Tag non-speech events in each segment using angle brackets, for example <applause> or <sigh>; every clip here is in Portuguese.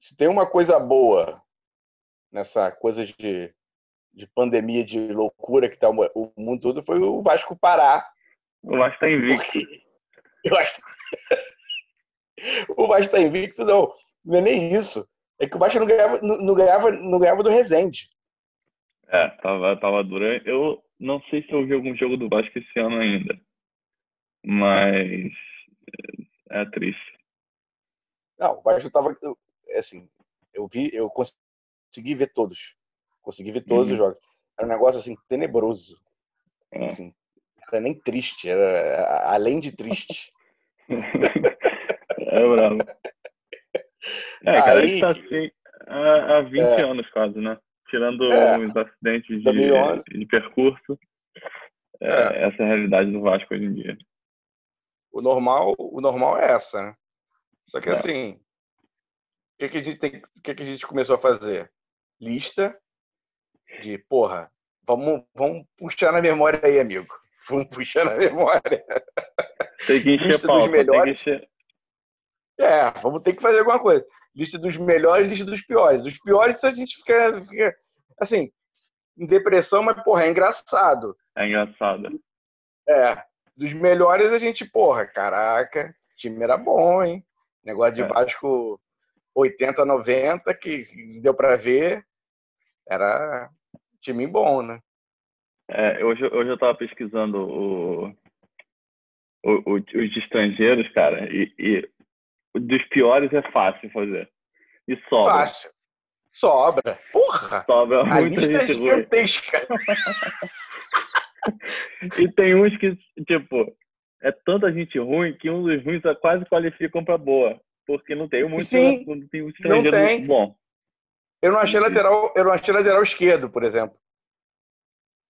se tem uma coisa boa nessa coisa de, de pandemia, de loucura que tá o mundo todo, foi o Vasco parar. O Vasco tá invicto. <laughs> Eu acho. <laughs> o Vasco tá invicto, não. Não é nem isso. É que o Vasco não ganhava, não, ganhava, não ganhava do Resende. É, tava, tava dura. Eu não sei se eu vi algum jogo do Vasco esse ano ainda. Mas é, é triste. Não, o Vasco tava. Assim, eu vi, eu consegui ver todos. Consegui ver todos uhum. os jogos. Era um negócio assim, tenebroso. É. Assim, era nem triste, era além de triste. <laughs> é bravo. É, cara, Aí, a gente tá assim há, há 20 é. anos quase, né? Tirando é. os acidentes de, de percurso. É, é. Essa é a realidade do Vasco hoje em dia. O normal, o normal é essa, né? Só que é. assim, que, que, a gente tem, o que, que a gente começou a fazer? Lista de, porra, vamos, vamos puxar na memória aí, amigo. <laughs> Vamos puxar na memória. Tem que encher lista pauta, dos melhores. Encher... É, vamos ter que fazer alguma coisa. Lista dos melhores, lista dos piores. Dos piores a gente fica, fica assim, em depressão, mas porra, é engraçado. É engraçado. É. Dos melhores a gente, porra, caraca, time era bom, hein? Negócio de é. Vasco 80, 90, que deu para ver, era time bom, né? É, hoje, hoje eu estava pesquisando o, o, o, os estrangeiros, cara, e, e dos piores é fácil fazer. E sobra. Fácil. Sobra. Porra! Sobra a muita lista é gente é gigantesca. <laughs> e tem uns que, tipo, é tanta gente ruim que um dos ruins quase qualificam para boa. Porque não tem muito, Sim, não tem estrangeiro não tem. bom. Eu não achei lateral, eu não achei lateral esquerdo, por exemplo.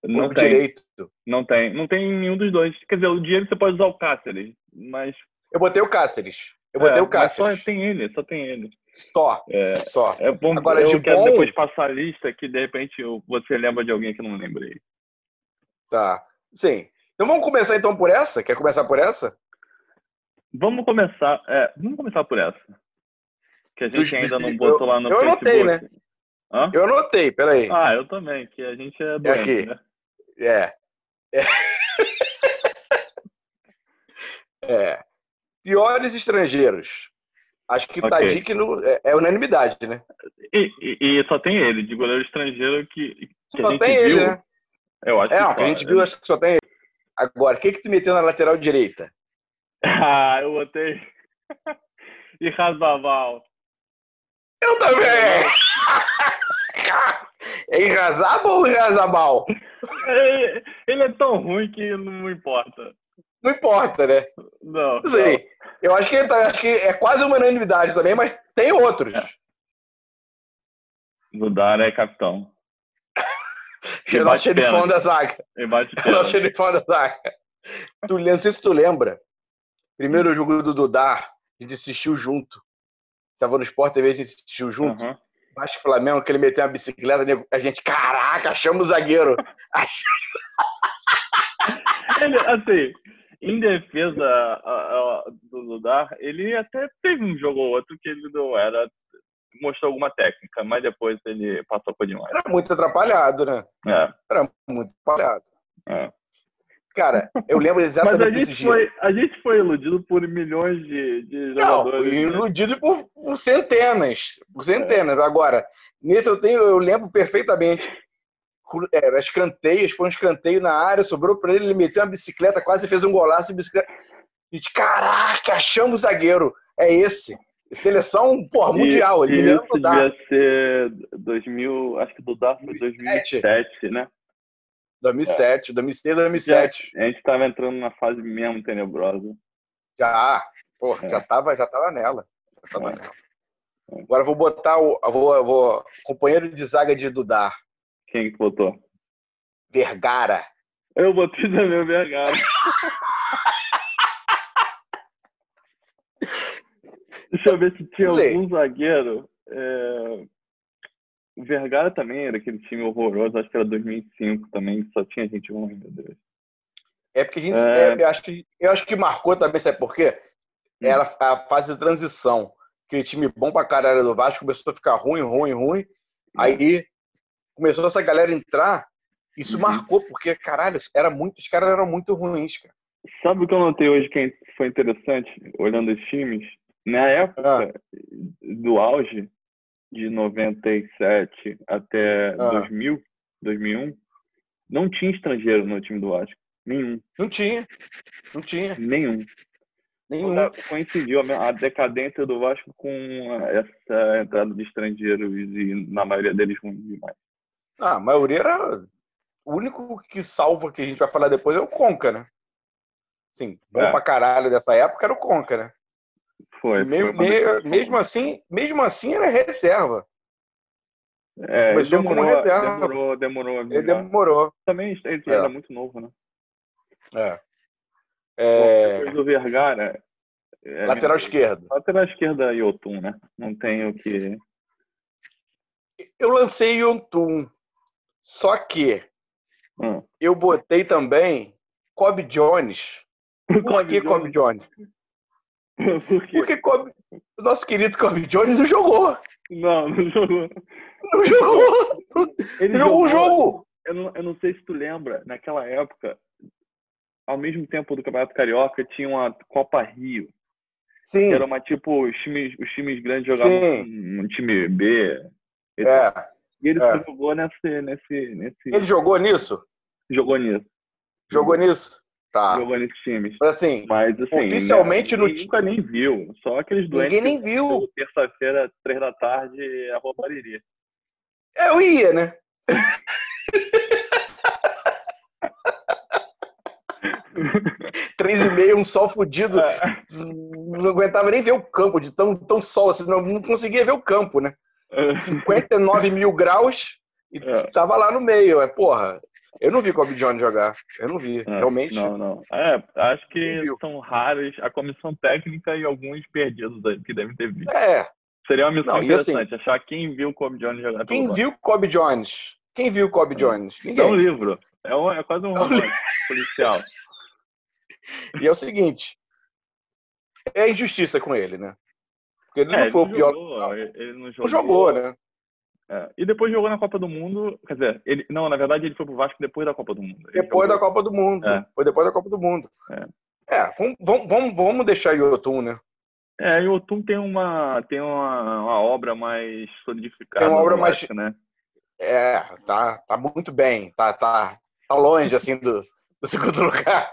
Não tem. direito. Não tem. Não tem nenhum dos dois. Quer dizer, o direito você pode usar o Cáceres, mas. Eu botei o Cáceres. Eu botei é, o Cáceres. Só tem ele, só tem ele. Só. É, só. É bom, Agora, eu de quero bom... depois passar a lista que de repente você lembra de alguém que não lembrei. Tá. Sim. Então vamos começar então por essa? Quer começar por essa? Vamos começar. É, vamos começar por essa. Que a gente Dos, ainda não botou eu, lá no eu Facebook. Eu anotei, né? Hã? Eu anotei, peraí. Ah, eu também, que a gente é doente, é aqui. né? É. É. é. Piores estrangeiros. Acho que okay. Tadic no, é, é, unanimidade, né? E, e, e, só tem ele, de goleiro estrangeiro que, que só a gente tem viu. Ele, né? Eu acho é, que, a gente viu, acho que só tem ele. Agora, o que, que tu meteu na lateral direita? Ah, eu botei. <laughs> e Razaval. Eu também! <laughs> É Irrazabal ou Irrazabal? Ele é tão ruim que não importa. Não importa, né? Não. Sei. Não. Eu acho que, tá, acho que é quase uma unanimidade também, mas tem outros. É. Mudar é capitão. <laughs> Nosso xerifão da zaga. Nosso xerifão da zaga. Tu, não sei se tu lembra. Primeiro jogo do Dudar, a gente assistiu junto. Tava no Sport TV, a gente assistiu junto. Uhum. Acho que Flamengo, que ele meteu uma bicicleta, a gente, caraca, achamos o zagueiro. <laughs> ele, assim, em defesa a, a, do Ludar, ele até teve um jogo ou outro que ele não era. mostrou alguma técnica, mas depois ele passou por demais. Era muito atrapalhado, né? É. Era muito atrapalhado. É. Cara, eu lembro exatamente <laughs> Mas a gente, foi, a gente foi iludido por milhões de, de jogadores. Não, iludido por, por centenas. Por centenas. É. Agora, nesse eu tenho, eu lembro perfeitamente era escanteios, foi um escanteio na área, sobrou para ele, ele meteu uma bicicleta, quase fez um golaço de bicicleta. E de caraca, achamos o zagueiro. É esse. Seleção, porra, mundial. Ele isso devia ser 2000, acho que do DAF foi 2007, né? 2007, é. 2006, 2007. Já, a gente estava entrando na fase mesmo tenebrosa. Já, porra, é. já tava, já tava nela. Já tava é. nela. Agora vou botar o vou, vou, companheiro de zaga de Dudar. Quem que botou? Vergara. Eu botei também o Vergara. <laughs> Deixa eu ver se tinha algum zagueiro. É... O Vergara também era aquele time horroroso, acho que era 2005 também, só tinha gente ruim, meu Deus. É porque a gente. É... É, eu, acho que, eu acho que marcou também, sabe por quê? Hum. Era a fase de transição. aquele time bom pra caralho do Vasco, começou a ficar ruim, ruim, ruim. Aí começou essa galera entrar, isso uhum. marcou, porque, caralho, era muito, os caras eram muito ruins, cara. Sabe o que eu notei hoje que foi interessante, olhando os times? Na época ah. do auge, de 97 até ah. 2000, 2001, não tinha estrangeiro no time do Vasco. Nenhum. Não tinha. Não tinha. Nenhum. Nenhum. Coincidiu a decadência do Vasco com essa entrada de estrangeiros e na maioria deles ruins demais. Ah, a maioria era. O único que salva que a gente vai falar depois é o Conca, né? Sim, bom é. pra caralho dessa época era o Conca, né? Foi. Mesmo, foi mesmo assim, mesmo assim era reserva. É, Começou demorou, como reserva. demorou, demorou. Ele demorou. Também ele é. era muito novo, né? É. é... Depois do Vergara. É, lateral esquerdo. Lateral esquerda Yotun, né? Não tenho que. Eu lancei Yotun. Só que hum. eu botei também Cobb Jones. <laughs> Por que Cobb Jones? <laughs> Por? Porque Cobb... o nosso querido Cobb Jones não jogou. Não, não jogou. Não jogou. Ele jogou o jogo. Eu não, eu não sei se tu lembra, naquela época, ao mesmo tempo do Campeonato Carioca, tinha uma Copa Rio. Sim. era uma tipo, os times, os times grandes jogavam um, um, time B. É. E ele é. jogou nesse, nesse, nesse. Ele jogou nisso? Jogou nisso. Jogou nisso? Tá. Jogou nesses times. Mas assim, Mas, assim oficialmente no time. nunca nem viu. Só aqueles doentes. Ninguém nem viu. Terça-feira, três da tarde, a roupa iria. Eu ia, né? <laughs> Três e meio, um sol fudido. É. Não aguentava nem ver o campo, de tão, tão sol, assim, não, não conseguia ver o campo, né? 59 é. mil graus e é. tava lá no meio. É, porra, eu não vi Kobe Jones jogar. Eu não vi, é, realmente. Não, não. É, acho que são raros a comissão técnica e alguns perdidos aí que devem ter visto. É. Seria uma missão não, assim, interessante, assim, achar quem viu Kobe Jones jogar. Quem viu Kobe Jones? Quem viu Kobe. Jones? Ninguém. É um livro. É, um, é quase um é romance policial. E é o seguinte, é injustiça com ele, né? Porque ele é, não foi o pior. Jogou, ele não jogou, não jogou né? É, e depois jogou na Copa do Mundo. Quer dizer, ele, não, na verdade ele foi pro Vasco depois da Copa do Mundo. Ele depois jogou... da Copa do Mundo. É. Foi depois da Copa do Mundo. É, é vamos, vamos, vamos deixar Yotun, né? É, Yotun tem uma, tem uma, uma obra mais solidificada. Tem uma obra mais. né? É, tá, tá muito bem. Tá, tá, tá longe, assim, do, do segundo <laughs> lugar.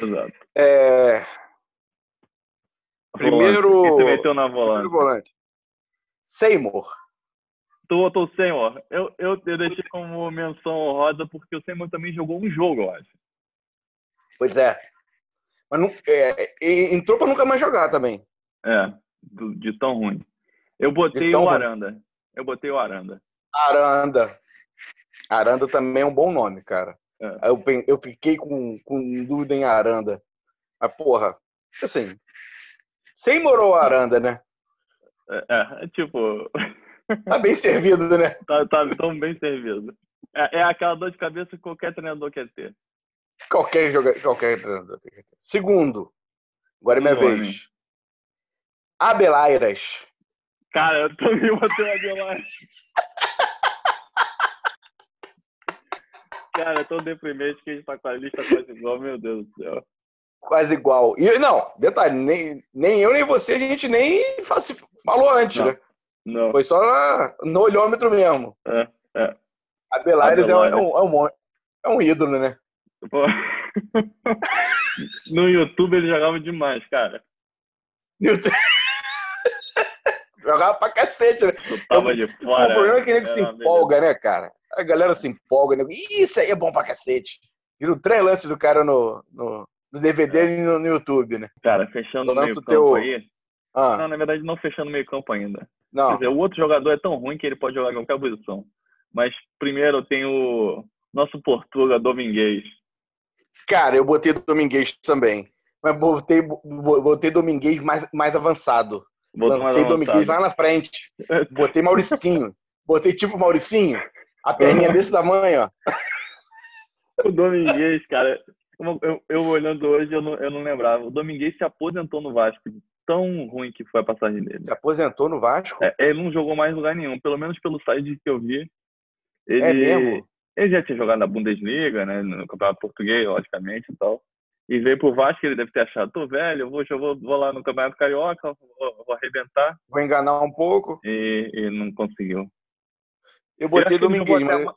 Exato. É... Primeiro. Quem meteu na volante? volante. Seymour. Tô, tô Seymour. Eu, eu, eu deixei como menção honrosa porque o Seymour também jogou um jogo, eu acho. Pois é. Mas não, é, entrou pra nunca mais jogar também. É, de tão ruim. Eu botei o Aranda. Ruim. Eu botei o Aranda. Aranda. Aranda também é um bom nome, cara. É. Eu, eu fiquei com, com dúvida em Aranda. Mas, porra, assim, sem morou Aranda, né? É, é, é tipo. Tá bem servido, né? <laughs> tá, tá tão bem servido. É, é aquela dor de cabeça que qualquer treinador quer ter. Qualquer, jogador, qualquer treinador quer ter. Segundo, agora é minha vez. Abelairas. Cara, eu também botei Abelairas. <laughs> Cara, é tão deprimente que a gente tá com a lista quase igual, meu Deus do céu quase igual. E não, detalhe, nem, nem eu nem você a gente nem falou antes, não, né? Não. Foi só na, no olhômetro mesmo. É, é. A Belaires é, um, é, um, é um ídolo, né? Pô. no YouTube ele jogava demais, cara. YouTube... <laughs> jogava pra cacete, né? tava de fora. O problema é que ele se empolga, beleza. né, cara? A galera se empolga, né? Isso aí é bom pra cacete. Viram três lances do cara no, no, no DVD é. e no, no, YouTube, né? Cara, fechando o meio campo teu... aí. Ah. Não, na verdade, não fechando o meio campo ainda. Não. Quer dizer, o outro jogador é tão ruim que ele pode jogar em qualquer posição. Mas primeiro tem o nosso Portuga Domingues. Cara, eu botei Domingues também. Mas botei, botei Domingues mais, mais avançado. Botou Lancei Domingues lá na frente. Botei Mauricinho. botei tipo Mauricinho. A perninha desse tamanho, ó. O Domingues, cara, eu, eu, olhando hoje, eu não, eu não lembrava. O Domingues se aposentou no Vasco. tão ruim que foi a passagem dele. Se aposentou no Vasco? É, ele não jogou mais lugar nenhum, pelo menos pelo site que eu vi. Ele, é mesmo? Ele já tinha jogado na Bundesliga, né, no Campeonato Português, logicamente e tal. E veio pro Vasco, ele deve ter achado, tô velho, eu vou, eu vou, vou lá no Campeonato Carioca, vou, vou arrebentar. Vou enganar um pouco. E, e não conseguiu. Eu botei Dominguinho, mas...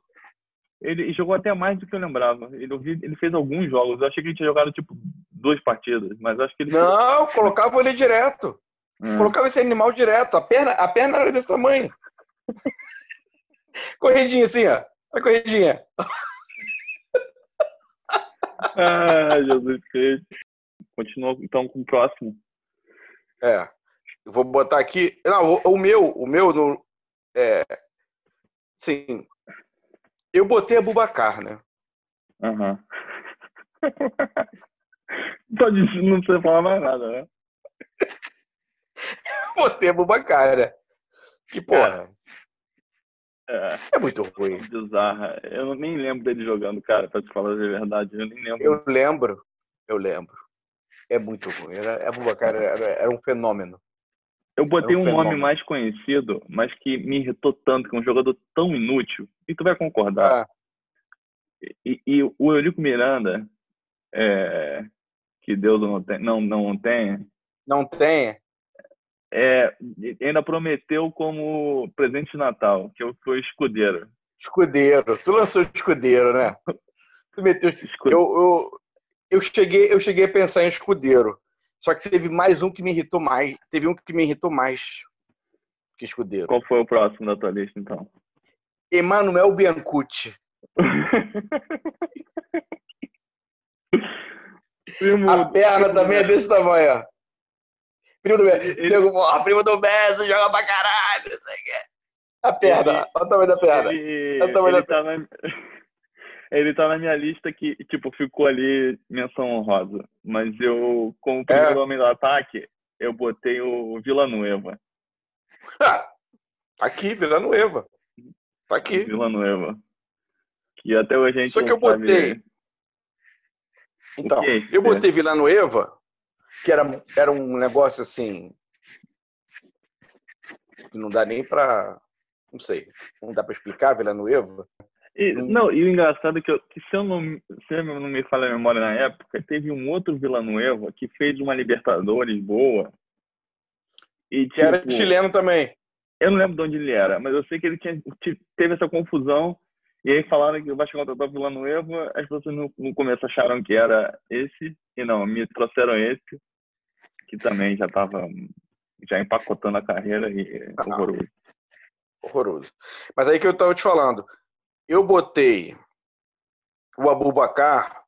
Ele jogou até mais do que eu lembrava. Ele, ele fez alguns jogos. Eu achei que ele tinha jogado, tipo, duas partidas, mas acho que ele. Não, colocava ele direto. Hum. Colocava esse animal direto. A perna, a perna era desse tamanho. <laughs> corridinha assim, ó. A corridinha. <laughs> ah, Jesus Cristo. Continua então com o próximo. É. Eu vou botar aqui. Não, o, o meu, o meu no, é, sim. Eu botei a Bubacar, né? Aham. <laughs> Uhum. Pode não precisa falar mais nada, né? <laughs> botei a Bubacar, né? Que porra. É. é muito ruim. Bizarra. Eu nem lembro dele jogando, cara, pra te falar a verdade. Eu nem lembro. Eu lembro. Eu lembro. É muito ruim. Era, a Bubacar era, era um fenômeno. Eu botei um, um nome mais conhecido, mas que me irritou tanto, que é um jogador tão inútil, e tu vai concordar. Ah. E, e, o Eurico Miranda, é, que Deus não tem, não, não tenha. Não tenha. É, ainda prometeu como presente de Natal, que eu fui escudeiro. Escudeiro. Tu lançou escudeiro, né? <laughs> Tu meteu. Escudeiro. Eu, eu, eu, cheguei, eu cheguei a pensar em escudeiro. Só que teve mais um que me irritou mais. Teve um que me irritou mais que Escudeiro. Qual foi o próximo da tua lista, então? Emanuel Biancucci. <laughs> a perna também é desse tamanho, ó. Primo do Messi. Ele... primo do Messi, joga pra caralho. A perna, ele... olha o tamanho da perna. Ele, olha o tamanho da tá perna. Na ele tá na minha lista que, tipo, ficou ali menção honrosa. Mas eu, como primeiro é. homem do ataque, eu botei o Villanueva. Ah, tá aqui, Villanueva. Tá aqui. Villanueva. Que até hoje a gente Só que eu botei... Então, eu botei é. Villanueva, que era, era um negócio assim... Que não dá nem pra... Não sei, não dá pra explicar, Villanueva. E, não, e o engraçado é que, eu, que se, eu não, se eu não me falha a memória na época, teve um outro Villanueva que fez uma Libertadores boa. E, que era tipo, chileno também. Eu não lembro de onde ele era, mas eu sei que ele tinha, teve essa confusão. E aí falaram que o Vasco contratou o Villanueva, as pessoas no, no começo acharam que era esse, e não, me trouxeram esse, que também já estava já empacotando a carreira e ah, <laughs> horroroso. Horroroso. Mas aí que eu estava te falando, eu botei o Abubacar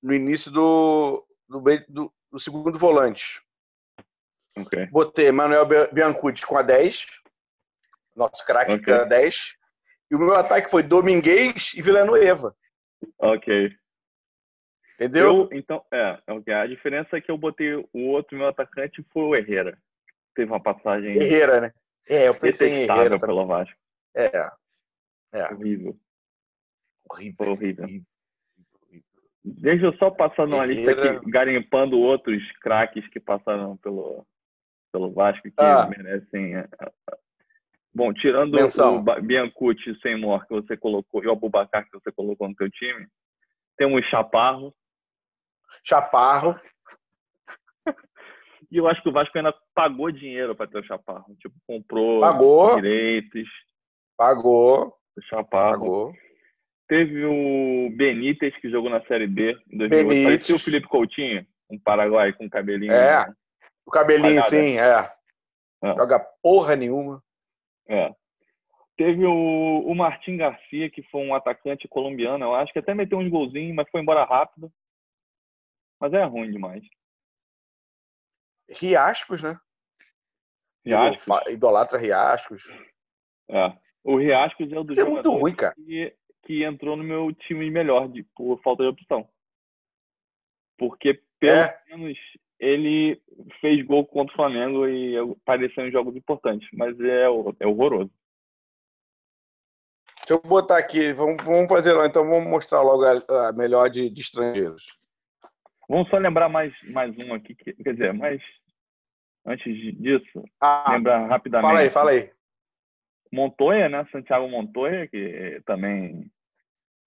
no início do, do, do, do segundo volante. Okay. Botei Manuel Biancucci com a 10, nosso craque okay. com a 10. E o meu ataque foi Domingues e Villanueva. Ok. Entendeu? Eu, então, é, okay. a diferença é que eu botei o outro meu atacante foi o Herrera. Teve uma passagem. Herrera, né? É, eu pensei em Herrera. pelo Vasco. É. É. Horrível. Horrível. Horrível. Deixa eu só passar numa lista aqui, garimpando outros craques que passaram pelo, pelo Vasco que ah. merecem. É, é, bom, tirando Menção. o Biancucci e Seymour que você colocou, e o Abubacar que você colocou no seu time, temos Chaparro. Chaparro. <laughs> e eu acho que o Vasco ainda pagou dinheiro para ter o Chaparro. Tipo, comprou pagou. direitos. Pagou. O Chaparro. Pagou. Teve o Benítez, que jogou na Série B em 2008. Parecia o Felipe Coutinho, um paraguai com cabelinho. É, né? o cabelinho sim, é. é. Joga porra nenhuma. É. Teve o, o Martim Garcia, que foi um atacante colombiano, eu acho que até meteu uns golzinhos, mas foi embora rápido. Mas é ruim demais. Riascos, né? Riascos. Idolatra Riascos. É. O Riascos é o do é muito ruim, cara. Que que entrou no meu time melhor de, por falta de opção. Porque, pelo é. menos, ele fez gol contra o Flamengo e apareceu em jogos importantes, mas é, é horroroso. Deixa eu botar aqui, vamos, vamos fazer lá, então vamos mostrar logo a, a melhor de, de, estrangeiros. Vamos só lembrar mais, mais um aqui, que, quer dizer, mais. antes disso, ah, lembra rapidamente. Fala aí, fala aí. Montoya, né? Santiago Montoya, que também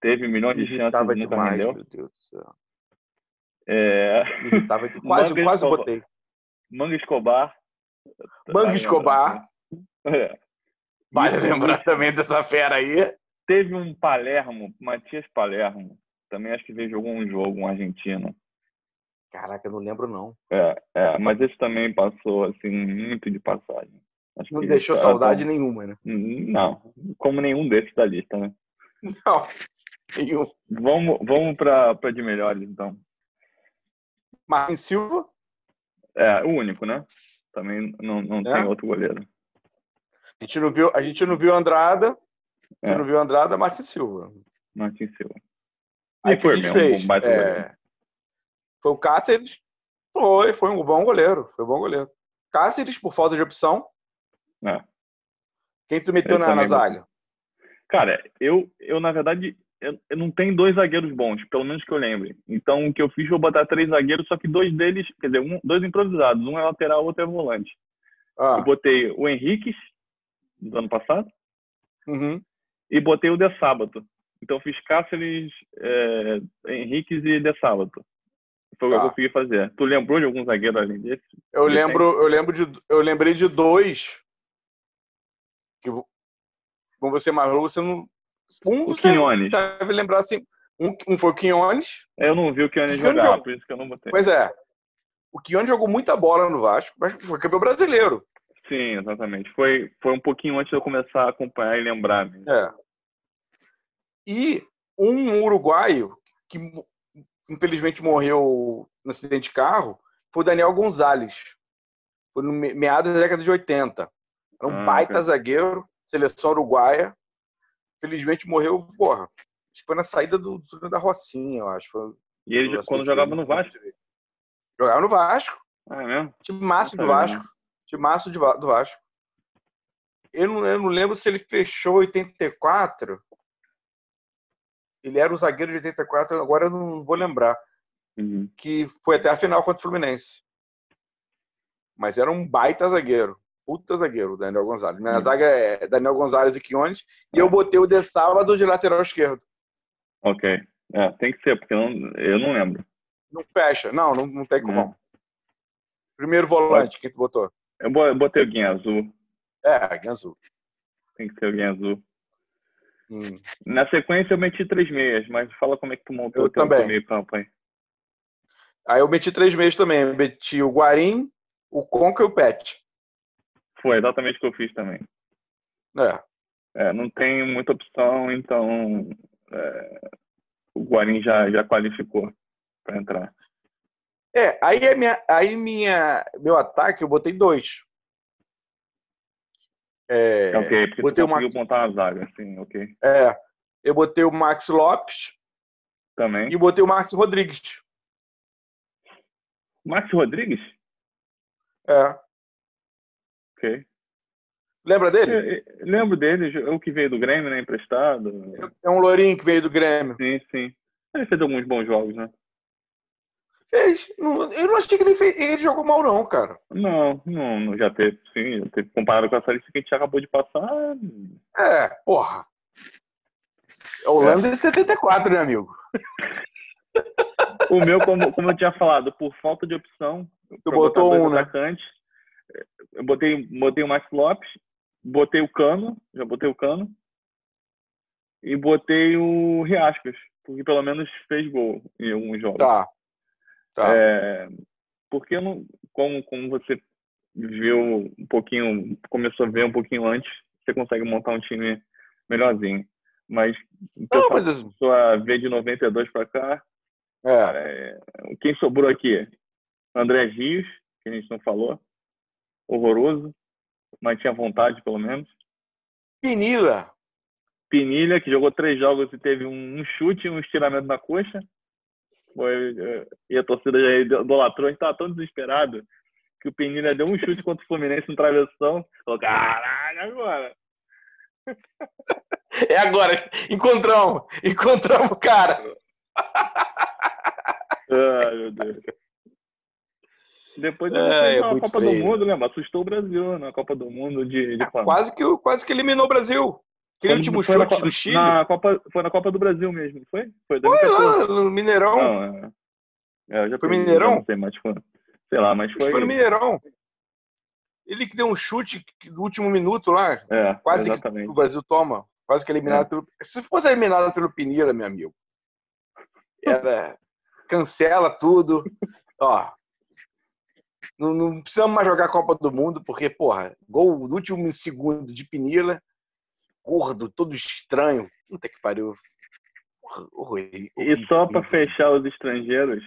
teve milhões de chances e nunca demais, rendeu. Meu Deus do céu. É... Irritava quase, quase Escobar. botei. Manga Escobar. Manga Escobar. É. Vale lembrar também dessa fera aí. Teve um Palermo, Matias Palermo. Também acho que veio jogou um jogo, um argentino. Caraca, eu não lembro não. É, é, mas esse também passou assim muito de passagem. Acho não deixou saudade tão... nenhuma, né? Não, como nenhum desses da lista, né? Não, nenhum. Vamos, vamos para de melhores, então. Martin Silva? É, o único, né? Também não, não é? tem outro goleiro. A gente não viu, a gente não viu Andrada, a gente é. não viu Andrada, Martin Silva. Martin Silva. Aí foi mesmo, fez? Um é... Foi o Cáceres, foi, foi um bom goleiro, foi um bom goleiro. Cáceres, por falta de opção. É. Quem tu meteu na, na zaga? Cara, eu, eu na verdade, eu, eu, não tenho dois zagueiros bons, pelo menos que eu lembre. Então, o que eu fiz foi botar três zagueiros, só que dois deles, quer dizer, um, dois improvisados. Um é lateral, outro é volante. Ah. Eu botei o Henrique, do ano passado, uhum. e botei o De Sábado. Então, fiz Cáceres, é, Henrique e De Sábado. Foi o que eu tá. consegui fazer. Tu lembrou de algum zagueiro além desse? Eu lembro, eu lembro de, eu lembrei de dois que como você marrou, você não um o Quinones. deve lembrar assim, um, um foi o Quinones. É, eu não vi o Quinones jogar, jogou... por isso que eu não botei. Pois é. O Quinones jogou muita bola no Vasco, mas foi campeão brasileiro. Sim, exatamente. Foi, foi um pouquinho antes de eu começar a acompanhar e lembrar. Mesmo. É. E um uruguaio que infelizmente morreu no acidente de carro foi o Daniel Gonzalez. Foi no meados da década de 80. Era um ah, baita okay. zagueiro, seleção uruguaia. Felizmente morreu, porra. Acho que foi na saída do, do da Rocinha, eu acho. Foi, e ele quando jogava no Vasco? Jogava no Vasco. Ah, é mesmo? Time máximo do Vasco. Time máximo do Vasco. Eu não, eu não lembro se ele fechou 84 ele era o zagueiro de 84, agora eu não vou lembrar. Uhum. Que foi até a final contra o Fluminense. Mas era um baita zagueiro. Puta zagueiro, Daniel Gonzalez. Minha uhum. zaga é Daniel Gonzalez e Quiones. E eu botei o de sábado de lateral esquerdo. Ok. É, tem que ser, porque eu não, eu não lembro. Não fecha. Não, não, não tem como. Uhum. Primeiro volante, quem tu botou? Eu botei o Guinha Azul. É, Guinha Azul. Tem que ser o Guinha Azul. Hum. Na sequência eu meti três meias, mas fala como é que tu montou eu o também. meio campo aí. Aí eu meti três meias também. Eu meti o Guarim, o Conca e o Pet. Foi exatamente o que eu fiz também. É. é não tem muita opção, então é, o Guarim já, já qualificou para entrar. É, aí, é minha, aí minha, meu ataque eu botei dois. É, ok, porque botei você conseguiu montar uma zaga, sim, ok. É, eu botei o Max Lopes. Também. E botei o Max Rodrigues. Max Rodrigues? É. Ok. Lembra dele? Eu, eu, lembro dele, o que veio do Grêmio, né, emprestado. É um lourinho que veio do Grêmio. Sim, sim. Ele fez alguns bons jogos, né? Fez. Eu não achei que ele, fez, ele jogou mal, não, cara. Não, não, já teve, sim. Já teve, comparado com essa lista que a gente acabou de passar. É, porra. É o Lando é. de 74, né, amigo? <laughs> o meu, como, como eu tinha falado, por falta de opção, tu botou um, né? Eu botei, botei o Max Lopes, botei o Cano, já botei o Cano, e botei o Riascos, porque pelo menos fez gol em alguns jogos. Tá. Tá. É, porque não, como, como você viu um pouquinho, começou a ver um pouquinho antes, você consegue montar um time melhorzinho. Mas o pessoal não, mas... começou a ver de 92 para cá. É. é. quem sobrou aqui? André Rios, que a gente não falou. Horroroso, mas tinha vontade, pelo menos. Pinilha. Pinilha, que jogou três jogos e teve um chute e um estiramento na coxa. Foi, é, e a torcida já idolatrou, a gente tava tão desesperado que o Penina deu um chute contra o Fluminense no travessão. Falou, caralho, agora. <laughs> É agora, encontramos, encontramos o cara. <laughs> Ai, meu Deus. Depois ele é, na é Copa feio. do Mundo, lembra? Assustou o Brasil na Copa do Mundo de, de é, quase, que, quase que eliminou o Brasil. Aquele último chute do Chile. Na Copa, foi na Copa do Brasil mesmo, foi? Foi, foi lá no Mineirão. Não, é... É, foi Mineirão? Não sei, mas foi, sei lá, mas foi. Foi no Mineirão. Ele que deu um chute no último minuto lá. É, quase exatamente. que o Brasil toma. Quase que eliminado é. pelo. Se fosse eliminado pelo Pinira, meu amigo. Era. Cancela tudo. <laughs> Ó. Não, não, precisamos mais jogar a Copa do Mundo, porque, porra, gol no último segundo de Pinila, gordo, todo estranho. Puta que pariu. Horrível. E só para fechar os estrangeiros,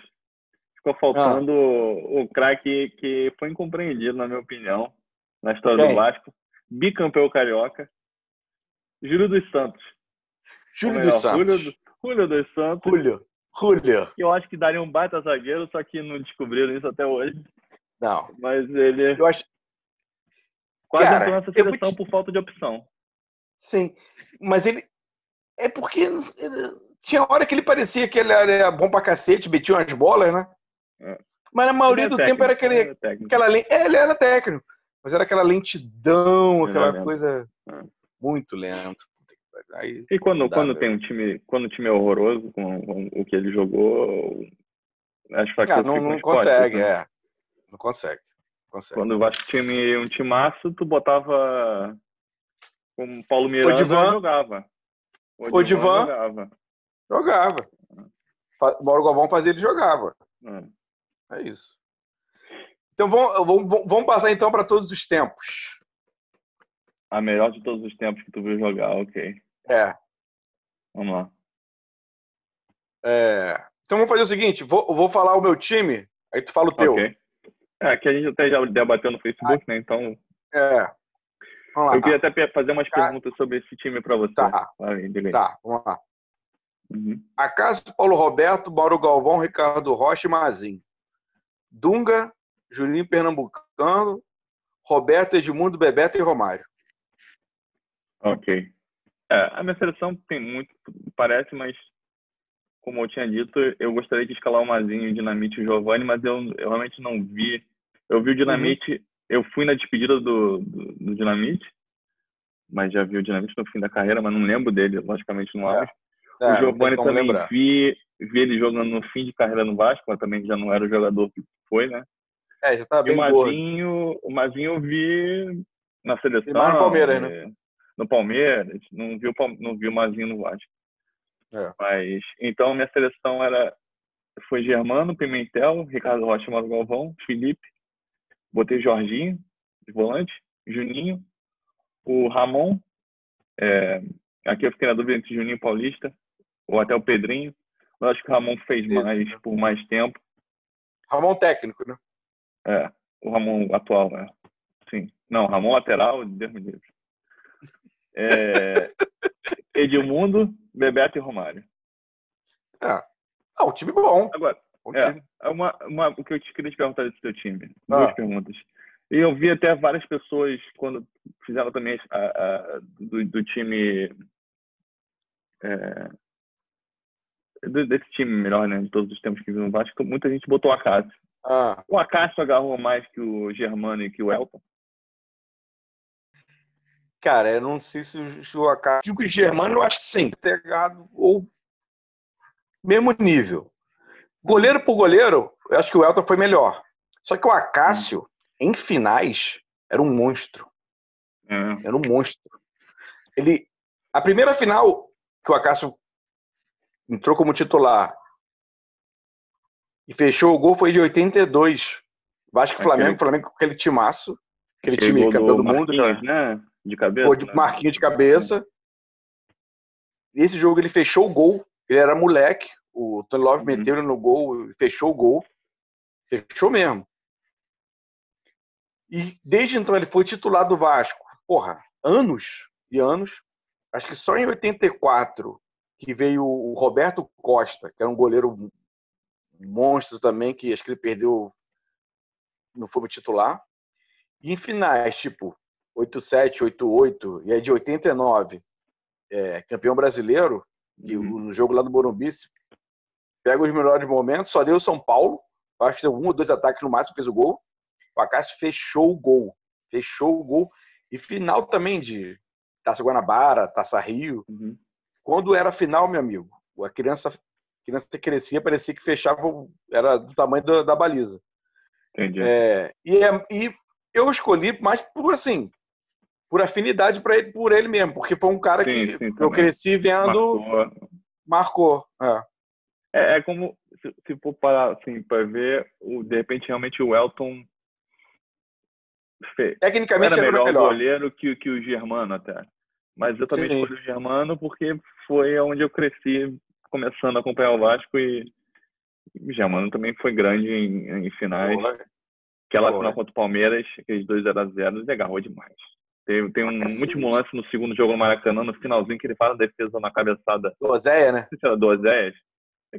ficou faltando ah. o craque que foi incompreendido, na minha opinião, na história Quem? do Vasco. Bicampeão carioca, Júlio dos Santos. Júlio dos Santos. Júlio, Júlio dos Santos. Júlio. Júlio. Eu acho que daria um baita zagueiro, só que não descobriram isso até hoje. Não. Mas ele. Eu acho. Quase Cara, entrou nessa seleção eu... por falta de opção. Sim. Mas ele. É porque. Ele... Tinha hora que ele parecia que ele era bom pra cacete, metia umas bolas, né? É. Mas na maioria do técnico, tempo era aquele. Era aquela, é, ele era técnico. Mas era aquela lentidão, aquela coisa é. muito lento. Aí, e quando, quando tem um time, quando o time é horroroso com, com o que ele jogou, acho que ah, não, não consegue, né? é. Não consegue. consegue. Quando o time um timaço, tu botava como Paulo Miranda Odivan, jogava. O Odivan jogava. Jogava. O Mauro Galvão fazia, ele jogava. É, é isso. Então vamos, vamos, vamos passar então para todos os tempos. A melhor de todos os tempos que tu viu jogar, ok. É. Vamos lá. É. Então vamos fazer o seguinte: vou, vou falar o meu time, aí tu fala o teu. Okay. É, que a gente até já debateu no Facebook, ah, né? Então. É. Vamos lá. Eu queria até fazer umas tá. perguntas sobre esse time para você. Tá. tá, vamos lá. Uhum. Acaso Paulo Roberto, Mauro Galvão, Ricardo Rocha e Mazin. Dunga, Julinho Pernambucano, Roberto, Edmundo, Bebeto e Romário. Ok. É, a minha seleção tem muito, parece, mas como eu tinha dito, eu gostaria de escalar o Mazinho, o Dinamite e o Giovanni, mas eu, eu realmente não vi. Eu vi o Dinamite, uhum. eu fui na despedida do, do, do, Dinamite, mas já vi o Dinamite no fim da carreira, mas não lembro dele, logicamente, no auge. É. É, o Giovanni também vi, vi ele jogando no fim de carreira no Vasco, mas também já não era o jogador que foi, né? É, já estava bem o Mazinho, o Mazinho eu vi na seleção. E mais no Palmeiras, né? No Palmeiras, não vi o, não vi o Mazinho no Vasco. É. Mas, então, minha seleção era foi Germano, Pimentel, Ricardo Rocha, Mauro Galvão, Felipe, botei Jorginho, de volante, Juninho, o Ramon, é, aqui eu fiquei na dúvida entre Juninho Paulista, ou até o Pedrinho, eu acho que o Ramon fez mais por mais tempo. Ramon técnico, né? É, o Ramon atual, né? Sim. Não, Ramon lateral, Deus me livre. É, Edmundo, Bebeto e Romário. É. Ah, o time bom. Agora, é, é, uma, uma, o que eu te queria te perguntar desse teu time. Ah. Duas perguntas. E eu vi até várias pessoas, quando fizeram também a, a, do, do, time. É, desse time melhor, né? De todos os tempos que vi no Vasco, muita gente botou o Acácio. Ah. O Acácio agarrou mais que o Germano e que o Elton? Cara, eu não sei se o Acácio. O Germano, eu acho que sim. Pegado ou mesmo nível. Goleiro por goleiro, eu acho que o Elton foi melhor. Só que o Acácio, em finais, era um monstro. É. Era um monstro. Ele, a primeira final que o Acácio entrou como titular e fechou o gol foi de 82. Vasco aquele... Flamengo, Flamengo com aquele timaço, aquele, aquele time campeão do, do mundo, né? De cabeça. Gol de né? De cabeça. Nesse jogo ele fechou o gol. Ele era moleque. O Tony Love uhum. meteu ele no gol, fechou o gol. Fechou mesmo. E desde então ele foi titular do Vasco. Porra, anos e anos. Acho que só em 84 que veio o Roberto Costa, que era um goleiro monstro também, que acho que ele perdeu, não foi titular. E em finais, tipo 87, 88 e é de 89, é, campeão brasileiro, uhum. no jogo lá do Morumbi, pega os melhores momentos, só deu São Paulo, acho que deu um ou dois ataques no máximo, fez o gol. O Acácio fechou o gol. Fechou o gol. E final também de Taça Guanabara, Taça Rio. Uhum. Quando era final, meu amigo, a criança, a criança crescia, parecia que fechava, era do tamanho da, da baliza. Entendi. É, e, é, e eu escolhi mais por assim, por afinidade para ele, por ele mesmo, porque foi um cara sim, que sim, eu cresci vendo, marcou. marcou é. É, é, como se, se for parar assim para ver, o, de repente realmente o Elton fez. Tecnicamente era melhor, melhor. goleiro que, que o Germano até. Mas eu também escolhi o Germano porque foi onde eu cresci começando a acompanhar o Vasco e o Germano também foi grande em, em finais. Boa. Aquela Boa. final contra o Palmeiras, aqueles 2 0 a 0 ele agarrou demais. Tem, tem um último lance no segundo jogo no Maracanã, no finalzinho, que ele faz a defesa na cabeçada. Do Oséia, né? Do Oséia.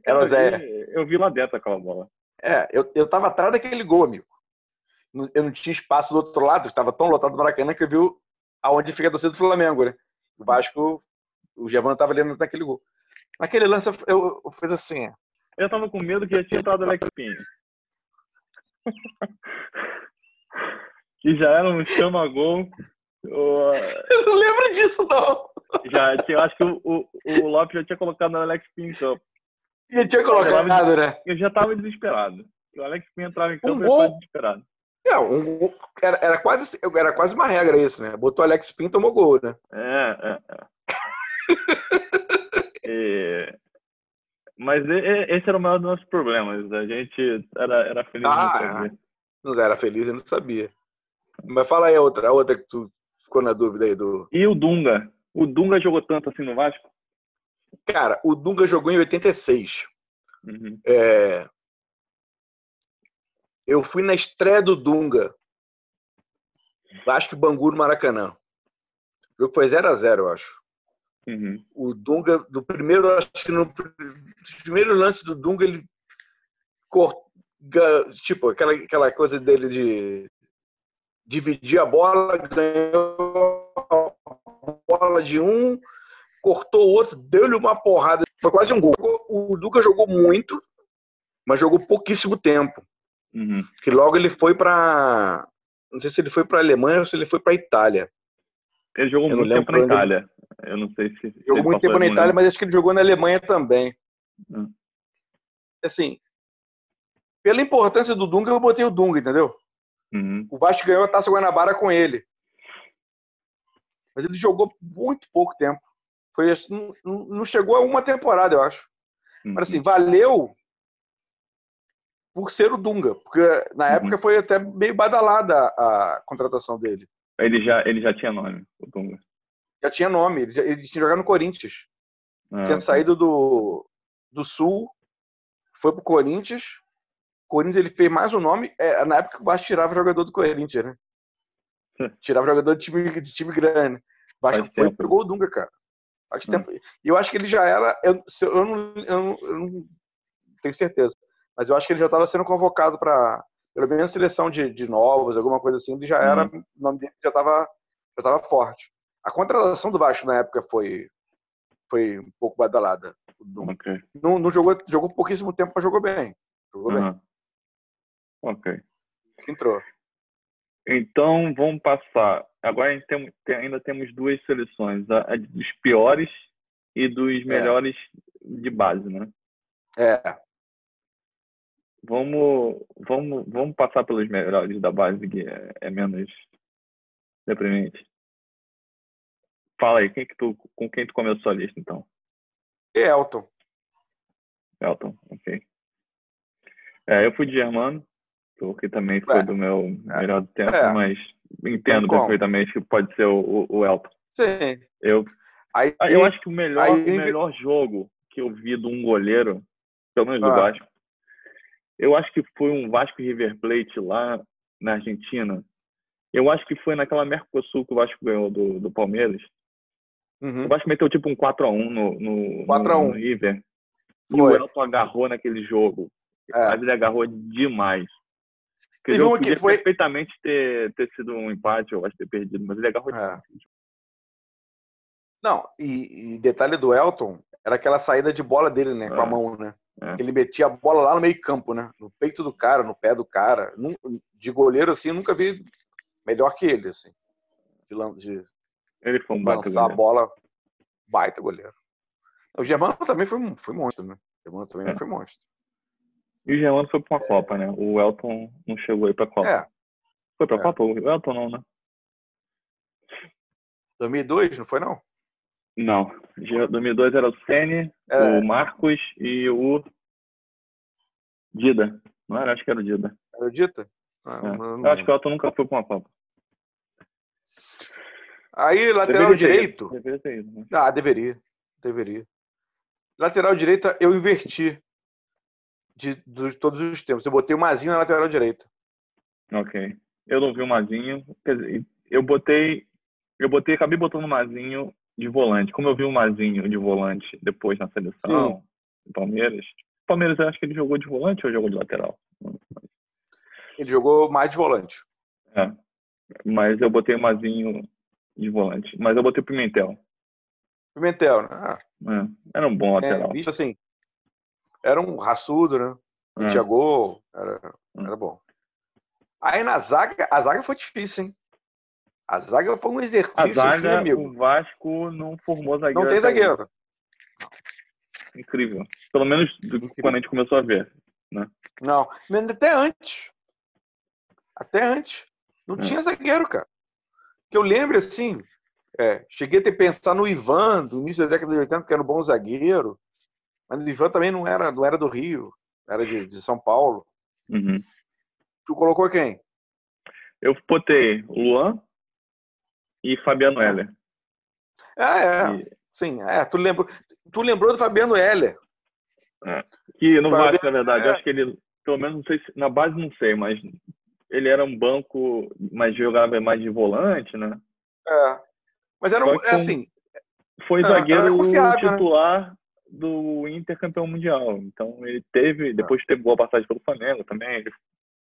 Era Oséia. Eu vi lá dentro aquela bola. É, eu, eu tava atrás daquele gol, amigo. Eu não tinha espaço do outro lado, estava tão lotado do Maracanã que eu vi aonde fica a torcida do Flamengo, né? O Vasco, o Giovanni tava lendo naquele gol. Naquele lance eu, eu fiz assim. Eu tava com medo que já tinha entrado o Alex Pinho. <laughs> que já era um chama-gol. <laughs> Eu não lembro disso, não. Já, eu acho que o, o, o Lopes já tinha colocado o Alex Pinho em campo. E tinha colocado, eu né? Eu já tava desesperado. O Alex Pinho entrava em campo um gol... desesperado. É, um, era, era, quase, era quase uma regra isso, né? Botou Alex Pinto, tomou gol, né? É, é, é. <laughs> e... Mas esse era o maior dos nossos problemas. A gente era, era feliz ah, não Não era feliz, eu não sabia. Mas fala aí a outra, a outra que tu ficou na dúvida aí do. E o Dunga? O Dunga jogou tanto assim no Vasco? Cara, o Dunga jogou em 86. Uhum. É, eu fui na estreia do Dunga. Vasco e Bangu no Maracanã. O jogo foi 0x0, eu acho. Uhum. O Dunga, do primeiro, acho que no primeiro lance do Dunga, ele cortou, tipo, aquela, aquela coisa dele de dividir a bola, ganhou a bola de um, cortou o outro, deu-lhe uma porrada. Foi quase um gol. O Dunga jogou muito, mas jogou pouquíssimo tempo. Uhum. Que logo ele foi para. Não sei se ele foi para Alemanha ou se ele foi para Itália. Ele jogou eu muito tempo na Itália. Eu não sei se. Jogou muito tempo na Itália, mas acho que ele jogou na Alemanha também. Uhum. Assim, pela importância do Dunga, eu botei o Dunga, entendeu? Uhum. O Vasco ganhou a Taça Guanabara com ele. Mas ele jogou muito pouco tempo. Foi, não, não chegou a uma temporada, eu acho. Mas assim, valeu por ser o Dunga, porque na uhum. época foi até meio badalada a, a, contratação dele. Ele já, ele já tinha nome, o Dunga. Já tinha nome, ele, já, ele tinha jogado no Corinthians. Ah, tinha saído do, do Sul, foi pro Corinthians. Corinthians ele fez mais um nome. É, na época o Vasco tirava jogador do Corinthians, né? <laughs> tirava jogador de time, de time grande. O Vasco foi e pegou o Dunga, cara. Faz hum. tempo. E eu acho que ele já era. Eu, eu, não, eu, não, eu não tenho certeza mas eu acho que ele já estava sendo convocado para, pelo menos, seleção de, de novos, alguma coisa assim. Ele já era, uhum. o nome dele já estava já tava forte. A contratação do Vasco na época foi, foi um pouco badalada. Okay. Não, não, jogou, jogou pouquíssimo tempo, mas jogou bem. Jogou uhum. bem. Ok. Entrou. Então, vamos passar. Agora a gente tem, tem, ainda temos duas seleções, a, a, dos piores e dos é. melhores é. de base, né? É. Vamos, vamos, vamos passar pelos melhores da base, que é, é menos deprimente. Fala aí, quem que tu, com quem tu começou a lista, então? Elton. Elton, ok. É, eu fui de Germano, porque também foi é. do meu melhor do tempo, é. mas entendo perfeitamente que pode ser o, o, Elton. Sim. Eu, aí, eu acho que o melhor, aí, o melhor jogo que eu vi de um goleiro, pelo menos do ah. Vasco, eu acho que foi um Vasco River Plate lá na Argentina. Eu acho que foi naquela Mercosul que o Vasco ganhou do, do Palmeiras. Uhum. O Vasco meteu tipo um 4x1 no, no, 4 no, no River. E o Elton agarrou naquele jogo. É. Mas ele agarrou demais. Porque o podia foi... perfeitamente ter, ter sido um empate, eu acho ter perdido, mas ele agarrou é. demais. Não, e, e, detalhe do Elton, era aquela saída de bola dele, né? É. Com a é. mão, né? É. Ele metia a bola lá no meio campo, né? No peito do cara, no pé do cara. De goleiro, assim, eu nunca vi melhor que ele, assim. De, de ele foi um baita lançar goleiro. a bola, baita goleiro. O Germano também foi, foi monstro, né? O Germano também é. foi monstro. E o Germano foi pra uma é. Copa, né? O Elton não chegou aí pra Copa. É. Foi pra é. Copa? O Elton não, né? 2002, não foi não? Não. 2002 era o Sene, é. o Marcos e o Dida. Não era? Acho que era o Dida. Era o Dida? Ah, é. Eu acho que o Elton nunca foi para uma Copa. Aí, lateral deveria direito. Deveria ter ido, né? Ah, deveria. Deveria. Lateral direita, eu inverti de, de todos os tempos. Eu botei o Mazinho na lateral direita. Ok. Eu não vi o Mazinho. Quer dizer, eu botei. Eu botei, acabei botando o Mazinho de volante. Como eu vi o Mazinho de volante depois na seleção, do Palmeiras. Palmeiras, eu acho que ele jogou de volante ou jogou de lateral? Ele jogou mais de volante. É. Mas eu botei o Mazinho de volante. Mas eu botei o Pimentel. Pimentel, né? Ah. É. Era um bom é, lateral. É, assim, era um raçudo, né? É. Tinha gol, era, é. era bom. Aí na zaga, a zaga foi difícil, hein? A zaga foi um exercício, a zaga, assim, amigo. O Vasco não formou zagueiro. Não tem zagueiro. Incrível. Pelo menos quando a gente começou a ver, né? Não, até antes. Até antes. Não é. tinha zagueiro, cara. Que eu lembro, assim, é, cheguei a ter pensar no Ivan, do início da década de 80, que era um bom zagueiro. Mas o Ivan também não era, não era do Rio, era de, de São Paulo. Uhum. Tu colocou quem? Eu botei Luan, e Fabiano Heller. Ah, é. E... Sim, é. Tu lembrou, tu lembrou do Fabiano Heller. É. Que no Fabiano, Vasco, na verdade, é. acho que ele, pelo menos, não sei se, na base não sei, mas ele era um banco, mas jogava mais de volante, né? É. Mas era um, é assim. Foi é, zagueiro né? titular né? Do Inter campeão mundial. Então ele teve, depois teve boa passagem pelo Flamengo também, ele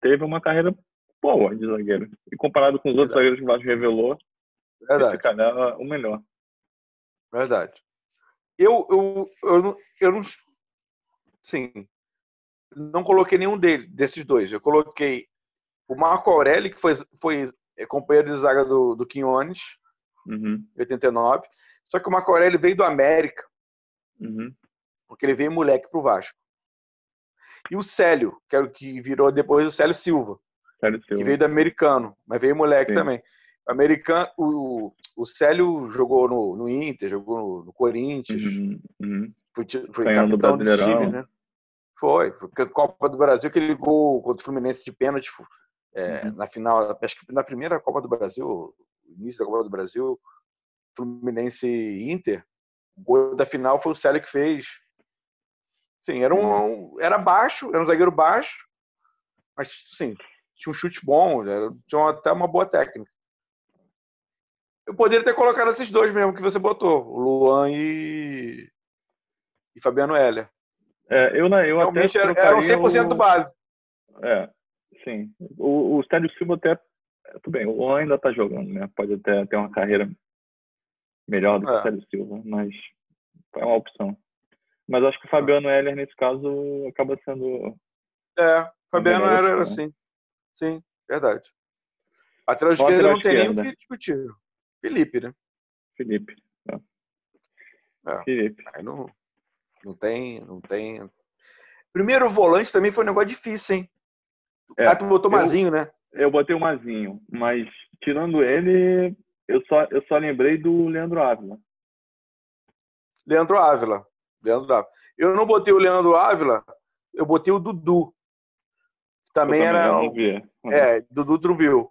teve uma carreira boa de zagueiro. E comparado com os outros zagueiros que o Vasco revelou, Verdade. Esse canal é o melhor. Verdade. Eu, eu, eu, não, eu não. Sim. Não coloquei nenhum dele, desses dois. Eu coloquei o Marco Aurélio, que foi, foi companheiro de zaga do, do Quinones, uhum. 89. Só que o Marco Aurélio veio do América. Uhum. Porque ele veio moleque pro Vasco. E o Célio, que era o que virou depois o Célio Silva. Célio Silva. Que veio do americano, mas veio moleque Sim. também americano, o, o Célio jogou no, no Inter, jogou no, no Corinthians, uhum, uhum. foi, foi capitão do time, né? Foi, foi Copa do Brasil, aquele gol contra o Fluminense de pênalti é, uhum. na final, acho que na primeira Copa do Brasil, início da Copa do Brasil, Fluminense e Inter, o gol da final foi o Célio que fez. Sim, era um, uhum. era baixo, era um zagueiro baixo, mas sim, tinha um chute bom, era, tinha até uma boa técnica. Eu poderia ter colocado esses dois mesmo que você botou, o Luan e, e Fabiano Heller. É, eu, eu Realmente até eram 100% o... do base. É, sim. O, o Stélio Silva até. Tudo bem, o Luan ainda está jogando, né? Pode até ter uma carreira melhor do que é. o Stélio Silva, mas é uma opção. Mas acho que o Fabiano Heller, nesse caso, acaba sendo. É, Fabiano Heller era assim. Sim, verdade. Lateral esquerda não tem nem o que discutir. Felipe, né? Felipe. É. É. Felipe. Aí não, não tem, não tem. Primeiro volante também foi um negócio difícil, hein? É, ah, tu botou o Mazinho, né? Eu botei o Mazinho, mas tirando ele, eu só, eu só lembrei do Leandro Ávila. Leandro Ávila. Leandro Ávila. Eu não botei o Leandro Ávila, eu botei o Dudu. Também, também era. Uhum. É, Dudu Truville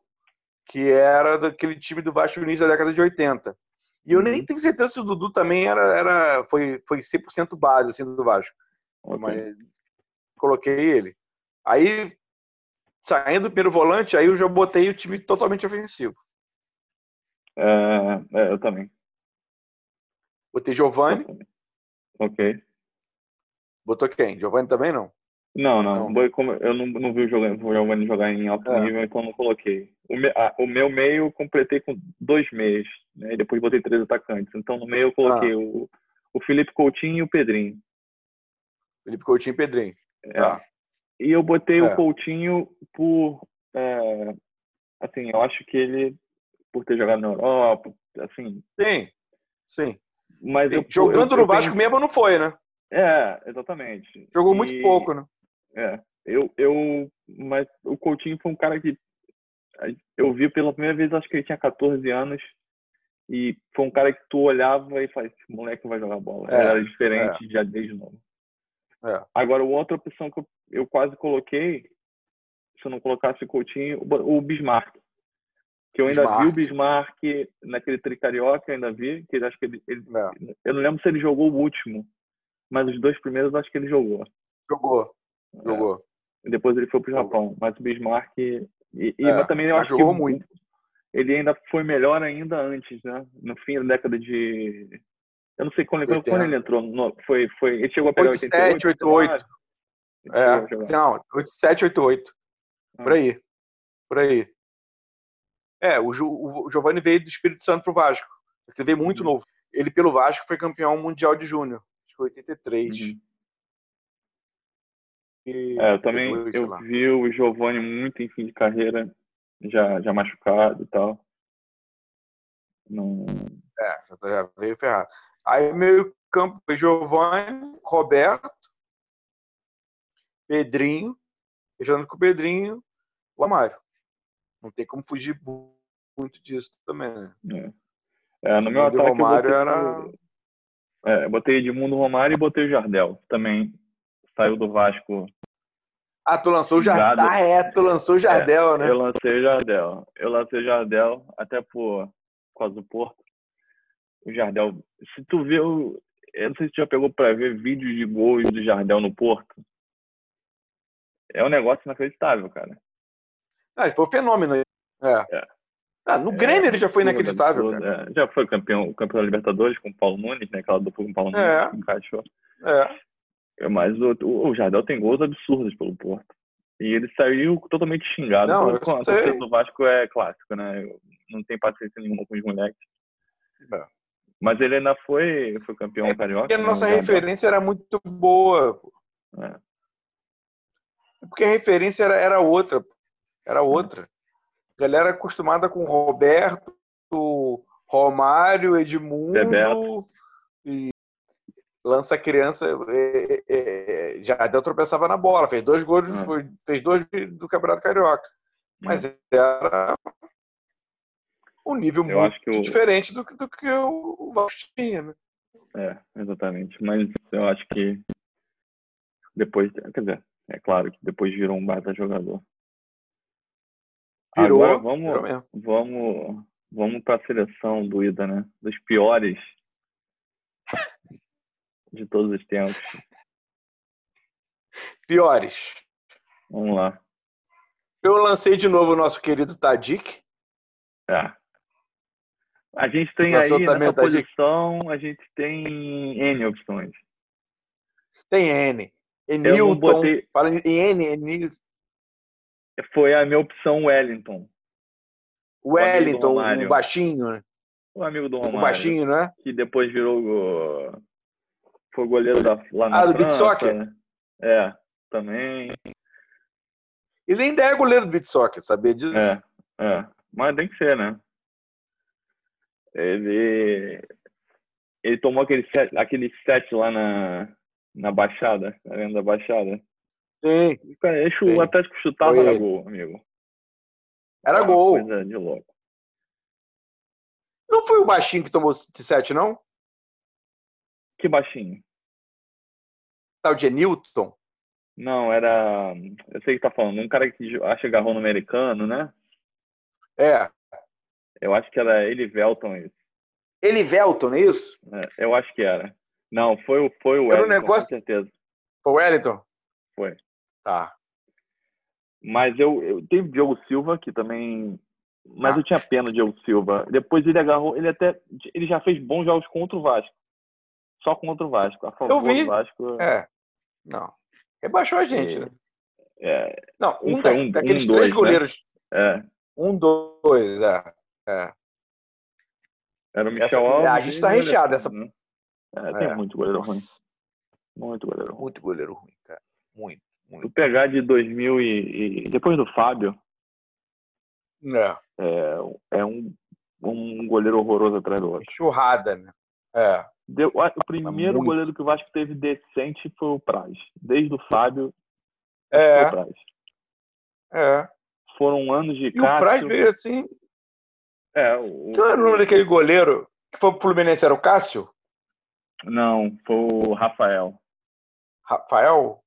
que era daquele time do Vasco início da década de 80. E eu nem uhum. tenho certeza se o Dudu também era, era foi, foi 100% base assim, do Vasco. Okay. Mas coloquei ele. Aí, saindo do primeiro volante, aí eu já botei o time totalmente ofensivo. É, é, eu também. Botei Giovanni. Ok. Botou quem? Giovanni também não? Não, não. não. Eu não, não vi o Giovanni jogar em alto é. nível, então não coloquei. O, me, a, o, meu meio eu completei com dois meios, né? E depois botei três atacantes. Então no meio eu coloquei ah. o, o Felipe Coutinho e o Pedrinho. Felipe Coutinho e Pedrinho. É. Tá. E eu botei é. o Coutinho por. É, assim, eu acho que ele, por ter jogado na Europa, assim. Sim, sim. Mas sim. Eu, Jogando eu, no eu Vasco tenho... mesmo não foi, né? É, exatamente. Jogou e... muito pouco, né? É. Eu, eu, mas o Coutinho foi um cara que eu vi pela primeira vez, acho que ele tinha 14 anos. E foi um cara que tu olhava e falava, esse moleque vai jogar bola. É, Era diferente é. já desde novo. É. Agora, outra opção que eu, eu, quase coloquei, se eu não colocasse o Coutinho, o, o Bismarck. Que eu ainda Bismarck. vi o Bismarck naquele tricarioca, ainda vi, que acho que ele, ele é. eu não lembro se ele jogou o último, mas os dois primeiros acho que ele jogou. Jogou, jogou. É. Depois ele foi pro Japão, mas o Bismarck e, e é, mas também eu acho jogou que muito. ele ainda foi melhor ainda antes, né? No fim da década de eu não sei quando, quando ele entrou. No, foi, foi, ele chegou a pegar 87, 88. 88. É, não, 87, 88. Ah. Por aí. Por aí. É, o, o Giovanni veio do Espírito Santo pro Vasco. Ele veio muito uhum. novo. Ele, pelo Vasco, foi campeão mundial de júnior. Acho que foi 83. Uhum. E, é, eu também eu vi o Giovanni muito em fim de carreira, já, já machucado e tal. Não... É, já veio ferrado. Aí meio campo foi Giovanni, Roberto, Pedrinho, fechando com o Pedrinho, o Amário. Não tem como fugir muito disso também, né? É. é no meu ataque Romário eu botei, era... É, botei Edmundo Romário e botei o Jardel. Também saiu do Vasco. Ah, tu lançou o Jardel. Ah, é, tu lançou o Jardel, é, né? Eu lancei o Jardel. Eu lancei o Jardel até por, por causa do Porto o Jardel. Se tu vê o. Eu não sei se tu já pegou para ver vídeos de gols do Jardel no Porto. É um negócio inacreditável, cara. Ah, ele foi um fenômeno. É. é. Ah, no Grêmio é, ele já foi inacreditável, é, já foi campeão, campeão da Libertadores com o Paulo Nunes, né? Aquela dupla com o Paulo Nunes é. que encaixou. É. é. Mas o, o, Jardel tem gols absurdos pelo Porto. E ele saiu totalmente xingado. Não, a torcida do Vasco é clássico, né? Não tem paciência nenhuma com os moleques. É. Mas ele ainda foi, foi campeão é carioca. Porque a né, nossa referência era muito boa. É. Porque a referência era, era outra. Era outra. A galera acostumada com Roberto, Romário, Edmundo Bebeto. e lança criança. É, é, já deu tropeçava na bola, fez dois gols, é. foi, fez dois do Campeonato Carioca. Mas é. era um nível eu muito o... diferente do, do que o Vasco tinha, né? É, exatamente. Mas eu acho que depois, quer dizer, é claro que depois virou um baita jogador. Virou, Agora vamos, vamos, vamos para a seleção do Ida, né? Dos piores de todos os tempos. Piores. Vamos lá. Eu lancei de novo o nosso querido Tadic. É. A gente tem aí nessa posição, a gente tem N opções. Tem N. Enilton. Botei... Fala em N, Enilton. Foi a minha opção Wellington. Wellington, o, o baixinho, né? O amigo do Romário. O baixinho, né? Que depois virou. Foi goleiro da, lá na Ah, do Beat Soccer? Né? É, também. Ele ainda é goleiro do Beat Soccer, sabia disso? É, é. Mas tem que ser, né? Ele, ele tomou aquele set, aquele set lá na, na Baixada, na Arena da Baixada. Sim. Sim. O Atlético chutava era gol, amigo. Era gol. Coisa de louco. Não foi o baixinho que tomou de set, não? Que baixinho? Tal de Newton? Não, era. Eu sei que tá falando. Um cara que acha que agarrou no americano, né? É. Eu acho que era Elivelton isso. Elivelton, é isso? É, eu acho que era. Não, foi, o foi o Wellington, um negócio... com certeza. Foi o Wellington? Foi. Tá. Mas eu, eu o Diogo Silva, que também. Mas ah. eu tinha pena do Diogo Silva. Depois ele agarrou. Ele até. Ele já fez bons jogos contra o Vasco. Só contra o Vasco. A favor eu vi. do Vasco. É. Não. Rebaixou a gente, é. né? É. Não, um, um, da, um daqueles um, três dois, né? goleiros. Né? É. Um, dois, é. É. Era o Michel essa, Alves. A gente está recheado essa. Né? É, tem é. muito goleiro ruim. Muito goleiro ruim. Muito goleiro ruim, cara. Muito, Se pegar de 2000 e, e depois do Fábio, é, é, é um, um goleiro horroroso atrás do outro. Churrada, né? É. Deu, o primeiro goleiro que o Vasco teve decente foi o Praz. Desde o Fábio, é. foi o Praz. É. Foram anos de E o Praz veio assim. É, o... Qual era o nome daquele goleiro que foi pro Fluminense? Era o Cássio? Não, foi o Rafael. Rafael?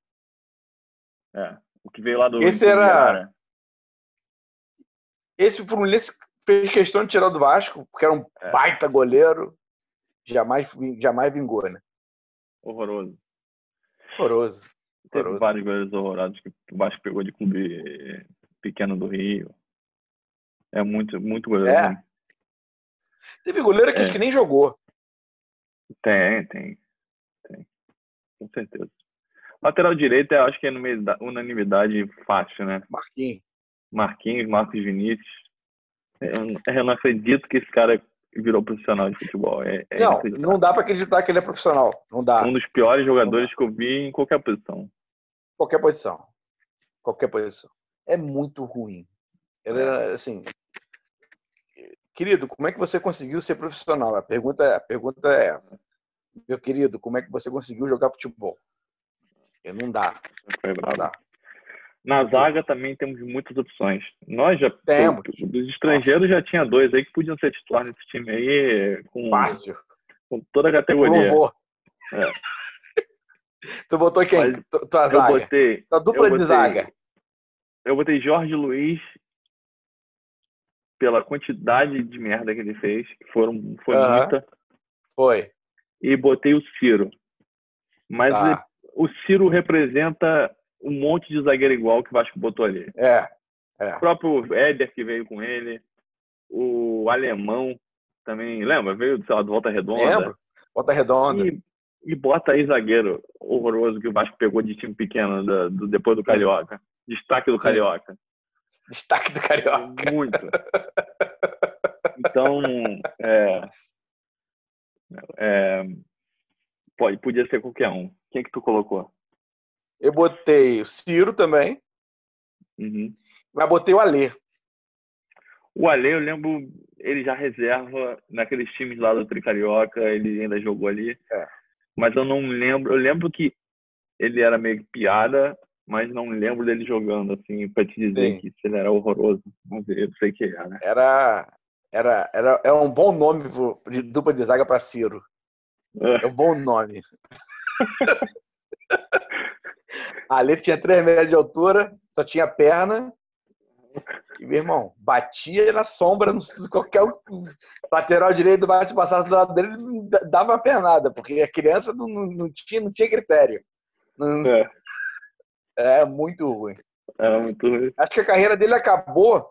É. O que veio lá do. Esse era. Esse Fluminense fez questão de tirar do Vasco, porque era um é. baita goleiro. Jamais, jamais vingou, né? Horroroso. Horroroso. Teve horroroso. vários goleiros horrorosos que o Vasco pegou de clube pequeno do Rio. É muito, muito goleiro. É. Né? Teve goleiro que é. acho que nem jogou. Tem, tem. Tem. Com certeza. Lateral direito, eu acho que é unanimidade fácil, né? Marquinhos. Marquinhos, Marcos Vinícius. Eu, eu não acredito que esse cara virou profissional de futebol. É, é não, não dá para acreditar que ele é profissional. Não dá. Um dos piores jogadores que eu vi em qualquer posição. Qualquer posição. Qualquer posição. É muito ruim. Era assim. Querido, como é que você conseguiu ser profissional? A pergunta, a pergunta é essa. Meu querido, como é que você conseguiu jogar futebol? Não dá. Bravo. Não dá. Na zaga também temos muitas opções. Nós já temos. Dos estrangeiros Fácil. já tinha dois aí que podiam ser titular nesse time aí com, Fácil. com toda a categoria. É. tu botou quem? Mas Tua zaga? Eu botei. Tua dupla botei, de zaga. Eu botei Jorge Luiz pela quantidade de merda que ele fez, que foram, foi uh -huh. muita. Foi. E botei o Ciro. Mas tá. O Ciro representa um monte de zagueiro igual que o Vasco botou ali. É. é. O próprio Éder que veio com ele, o alemão também, lembra? Veio, sei lá, do Volta Redonda. Lembro. Volta Redonda. E, e bota aí zagueiro horroroso que o Vasco pegou de time pequeno do, do depois do Carioca. Destaque do. Carioca. Destaque do Carioca. Muito. <laughs> Então, é, é, pode, podia ser qualquer um. Quem é que tu colocou? Eu botei o Ciro também. Uhum. Mas botei o Alê. O Alê, eu lembro, ele já reserva naqueles times lá do Tricarioca, ele ainda jogou ali. É. Mas eu não lembro. Eu lembro que ele era meio piada, mas não lembro dele jogando, assim, pra te dizer Sim. que ele era horroroso. Mas eu sei que era. Né? Era. Era, era, é um bom nome de dupla de zaga para Ciro. É. é um bom nome. <laughs> A Lê tinha 3 metros de altura, só tinha perna. E, meu irmão, batia na sombra, qualquer lateral direito bate passasse do lado dele, dava uma pernada, porque a criança não, não, tinha, não tinha critério. Não... É. é muito ruim. É muito ruim. Acho que a carreira dele acabou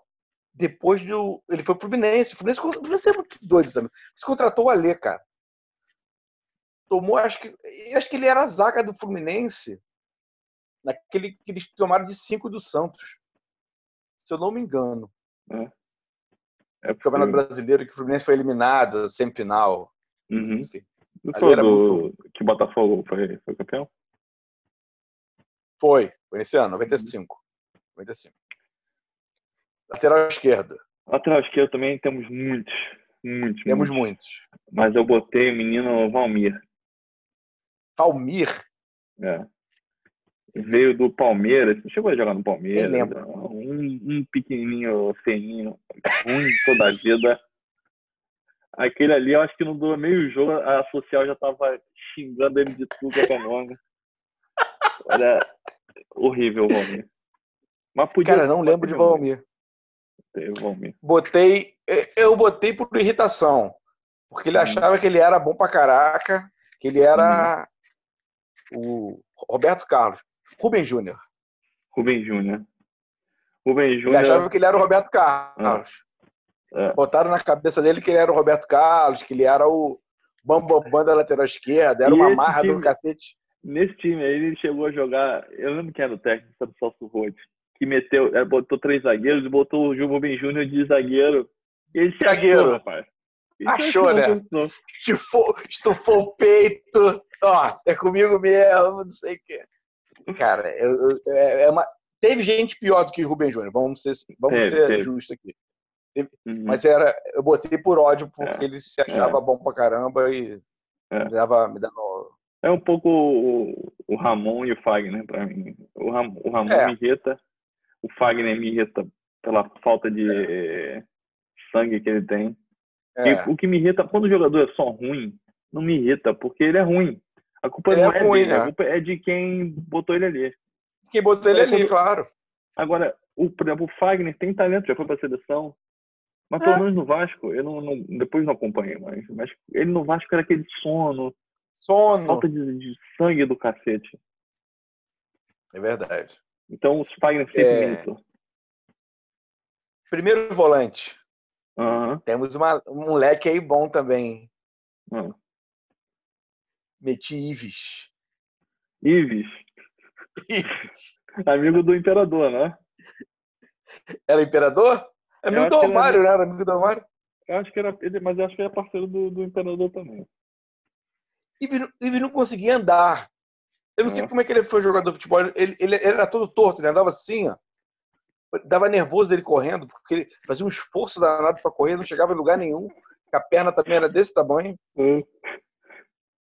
depois do. Ele foi pro Fluminense. O Fluminense, o Fluminense é muito doido também. Você contratou o Alê, cara. Tomou, acho que. Acho que ele era a zaga do Fluminense naquele que eles tomaram de 5 do Santos. Se eu não me engano. É. É o Campeonato Brasileiro que o Fluminense foi eliminado, semifinal. Uhum. Enfim. Foi do... muito... Que Botafogo foi, foi campeão? Foi, foi nesse ano, 95. 95. Lateral esquerdo. Lateral esquerdo também temos muitos. Muitos. Temos muitos. muitos. Mas eu botei o menino Valmir. Valmir? É veio do Palmeiras, chegou a jogar no Palmeiras, um, um pequenininho feinho, ruim toda a vida. Aquele ali, eu acho que não deu meio jogo, a social já tava xingando ele de tudo é nome. Olha, horrível o Valmir. Mas podia, Cara, não lembro de Valmir. Valmir. Botei, eu botei por irritação, porque ele hum. achava que ele era bom pra caraca, que ele era hum. O Roberto Carlos. Rubem Júnior. Rubem Júnior. Rubem Júnior. Ele achava que ele era o Roberto Carlos. É. É. Botaram na cabeça dele que ele era o Roberto Carlos, que ele era o Bambambam da lateral esquerda, era e uma marra time, do cacete. Nesse time aí ele chegou a jogar, eu lembro que era o técnico do Celso Roth, que meteu, botou três zagueiros e botou o Rubem Júnior de zagueiro. Ele zagueiro, achou, rapaz. Achou, né? Estufou, estufou o peito. Ó, é comigo mesmo, não sei o quê. Cara, eu, eu, é, é uma... teve gente pior do que Rubem Júnior, vamos ser, vamos teve, ser justos aqui. Uhum. Mas era, eu botei por ódio porque é, ele se achava é. bom pra caramba e é. me dava. Me dava... É um pouco o, o Ramon e o Fagner pra mim. O, Ram, o Ramon é. me irrita, o Fagner me irrita pela falta de é. sangue que ele tem. É. O que me irrita, quando o jogador é só ruim, não me irrita, porque ele é ruim. A culpa ele não é, ruim, dele, né? a culpa é de quem botou ele ali. Quem botou ele ali, claro. Agora, o, por exemplo, o Fagner tem talento, já foi para a seleção. Mas pelo é. menos no Vasco, eu não, não, depois não acompanhei mais. Mas ele no Vasco era aquele sono. Sono. Falta de, de sangue do cacete. É verdade. Então o Fagner sempre é... Primeiro volante. Uhum. Temos uma, um moleque aí bom também. Uhum. Meti Ives. Ives? <laughs> Amigo do imperador, né? Era imperador? Amigo do Romário, era... né? Era amigo do Romário. Eu acho que era ele, mas eu acho que era parceiro do, do imperador também. Ives, Ives não conseguia andar. Eu não é. sei como é que ele foi jogador de futebol. Ele, ele, ele era todo torto, ele andava assim, ó. Dava nervoso ele correndo, porque ele fazia um esforço danado para correr, não chegava em lugar nenhum. A perna também era desse tamanho. É.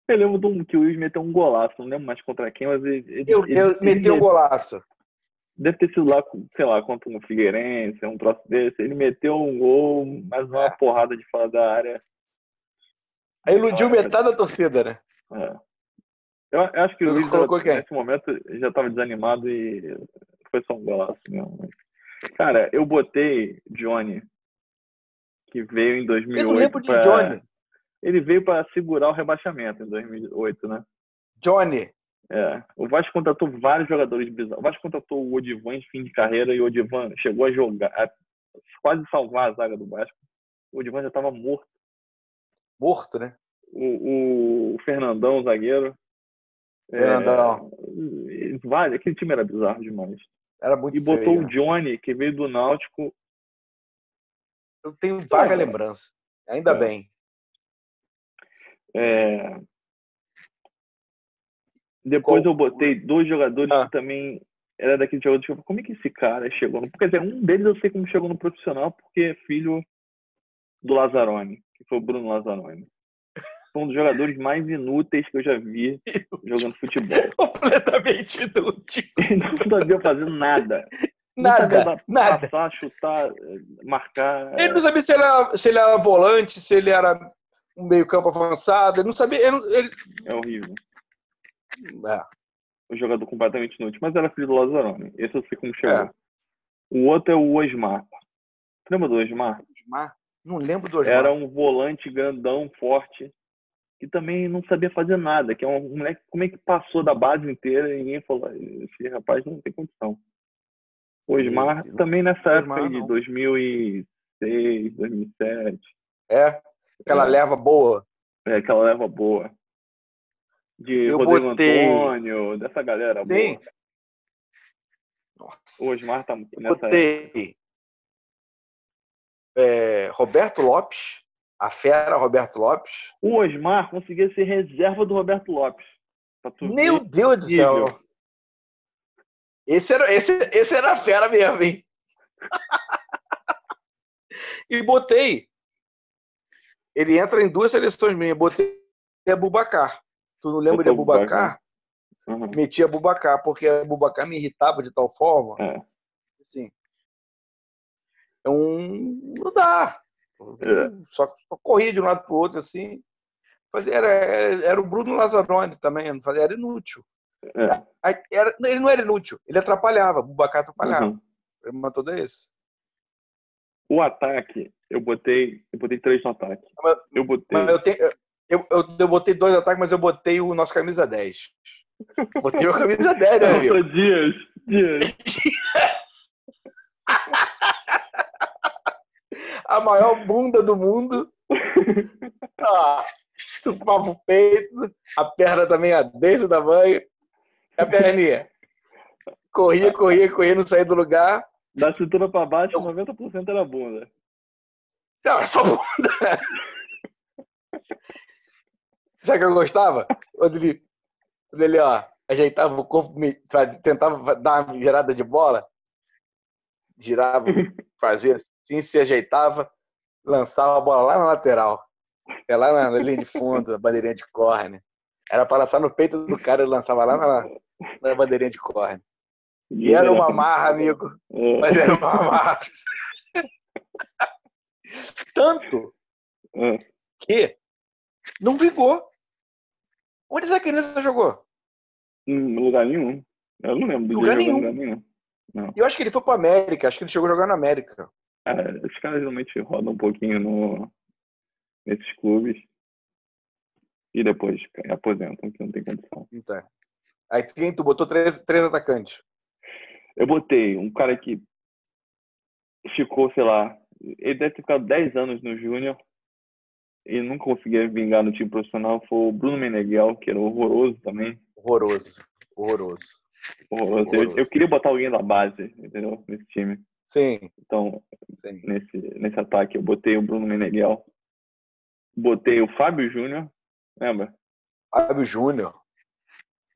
Eu lembro do, que o Luiz meteu um golaço, não lembro mais contra quem, mas ele. ele eu, eu ele, meti um golaço. Deve ter sido lá, sei lá, contra um Figueirense, um troço desse. Ele meteu um gol, mais uma é. porrada de fora da área. Aí iludiu metade da torcida, né? É. Eu, eu acho que o Luiz, nesse momento, já estava desanimado e foi só um golaço mesmo. Cara, eu botei Johnny, que veio em 2008. Eu não lembro de pra... Johnny. Ele veio para segurar o rebaixamento em 2008, né? Johnny. É. O Vasco contratou vários jogadores bizarros. O Vasco contratou o Odivan em fim de carreira e o Odivan chegou a jogar, a quase salvar a zaga do Vasco. O Odivan já estava morto. Morto, né? O, o Fernandão, o zagueiro. Fernandão. É, vale, aquele time era bizarro demais. Era muito E botou feio. o Johnny, que veio do Náutico. Eu tenho vaga é, lembrança. Ainda é. bem. É... Depois eu botei dois jogadores ah. que também era daquele jogador que eu como é que esse cara chegou no. Quer dizer, um deles eu sei como chegou no profissional, porque é filho do Lazzaroni, que foi o Bruno Lazzaroni. Foi um dos jogadores mais inúteis que eu já vi jogando futebol. <laughs> Completamente inútil. <laughs> Ele não sabia fazer nada. Nada, nada. Passar, chutar, marcar. Ele não sabia se ele, era, se ele era volante, se ele era um meio-campo avançado. Ele não sabia. Ele, ele... É horrível. É. Um jogador completamente inútil. Mas era filho do Lazzaroni. Esse eu sei como chegou. É. O outro é o Osmar. Lembra do Osmar? Osmar? Não lembro do Osmar. Era um volante grandão, forte, que também não sabia fazer nada. Que é um moleque, como é que passou da base inteira e ninguém falou, esse rapaz não tem condição. O Osmar também nessa Osmar, época de 2006, 2007. É? Aquela é. leva boa. É, aquela leva boa. De eu Rodrigo botei... Antônio, dessa galera Sim. boa. Nossa. O Osmar tá nessa eu botei... É, Roberto Lopes, a fera Roberto Lopes. O Osmar conseguia ser reserva do Roberto Lopes. Meu Deus do céu! Esse era, esse, esse era a fera mesmo, hein? <laughs> e botei ele entra em duas seleções minhas. Botei Abubacar. Tu não lembra de Abubacar? Uhum. Meti Abubacar, porque Abubacar me irritava de tal forma. É. Assim. É um. Não dá. É. Só, só, corria de um lado para o outro, assim. Era, era o Bruno Lazzaroni também, era inútil. É. Era, ele não era inútil, ele atrapalhava, o Bubacar atrapalhava. Uhum. Ele matou desse. O ataque, eu botei, eu botei três no ataque. Mas, eu botei. eu, tenho, eu, eu, eu, botei dois ataques, mas eu botei o nosso camisa 10. Botei o camisa 10, né, amigo? Dias, dias. <laughs> A maior bunda do mundo. <laughs> Ah, o peito, a perna também a desse tamanho. A perninha. Corria, corria, corria, não saía do lugar. Da cintura pra baixo, 90% era bunda. Não, era só bunda. Já que eu gostava? Quando ele, quando ele ó, ajeitava o corpo, tentava dar uma girada de bola, girava, <laughs> fazia assim, se ajeitava, lançava a bola lá na lateral. É lá na linha de fundo, a bandeirinha de corne. Era para lançar no peito do cara, ele lançava lá na, na bandeirinha de corne. E era uma marra, amigo. É. Mas era uma marra. Tanto é. que não vingou. Onde essa criança jogou? Em lugar nenhum. Eu não lembro. Lugar nenhum. lugar nenhum. Não. Eu acho que ele foi pro América. Acho que ele chegou a jogar no América. É, os caras realmente rodam um pouquinho no, nesses clubes e depois aposentam, que não tem condição. Então. Aí quem tu botou três, três atacantes? Eu botei um cara que ficou, sei lá, ele deve ter ficado 10 anos no Júnior e nunca conseguia vingar no time profissional. Foi o Bruno Meneghel, que era horroroso também. Horroroso, horroroso. Eu, eu, queria botar alguém da base, entendeu? Nesse time. Sim. Então, Sim. Nesse, nesse ataque, eu botei o Bruno Meneghel. Botei o Fábio Júnior, lembra? Fábio Júnior.